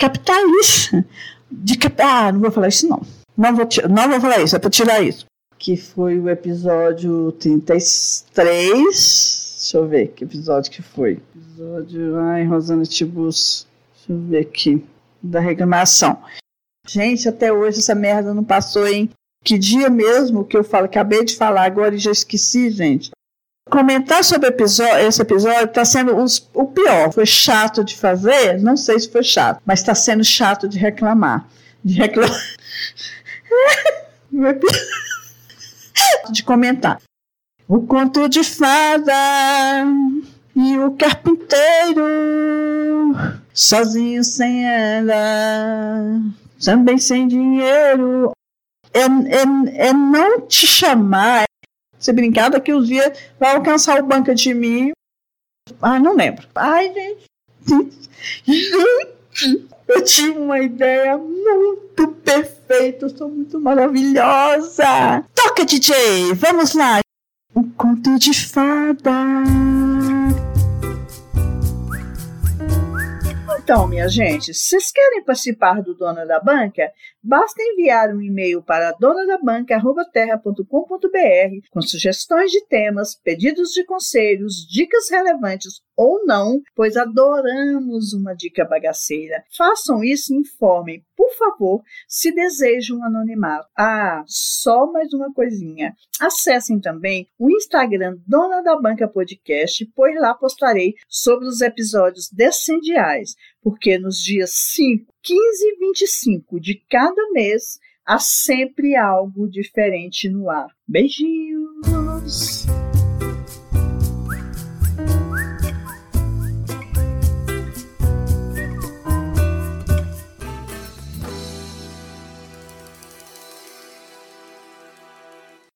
Capitalista. De cap... Ah, não vou falar isso não. Não vou, não vou falar isso, é para tirar isso. Que foi o episódio 33. Deixa eu ver que episódio que foi. Episódio. Ai, Rosana Tibus. Deixa eu ver aqui. Da reclamação. Gente, até hoje essa merda não passou, hein? Que dia mesmo que eu falo, acabei de falar agora e já esqueci, gente comentar sobre episódio, esse episódio está sendo os, o pior. Foi chato de fazer? Não sei se foi chato, mas está sendo chato de reclamar. De reclamar. de comentar. O conto de fada e o carpinteiro, sozinho sem ela, também sem dinheiro. É, é, é não te chamar, se brincar, daqui uns dias vai alcançar o banco de mim. Ah, não lembro. Ai, gente. Eu tive uma ideia muito perfeita. Eu sou muito maravilhosa. Toca, DJ. Vamos lá. Um conto de fada. Então, minha gente, vocês querem participar do Dona da Banca, basta enviar um e-mail para donadabanca.terra.com.br com sugestões de temas, pedidos de conselhos, dicas relevantes ou não, pois adoramos uma dica bagaceira. Façam isso e informem, por favor, se desejam um anonimato. Ah, só mais uma coisinha. Acessem também o Instagram Dona da Banca Podcast, pois lá postarei sobre os episódios descendiais, porque nos dias 5, 15 e 25 de cada mês há sempre algo diferente no ar. Beijinhos!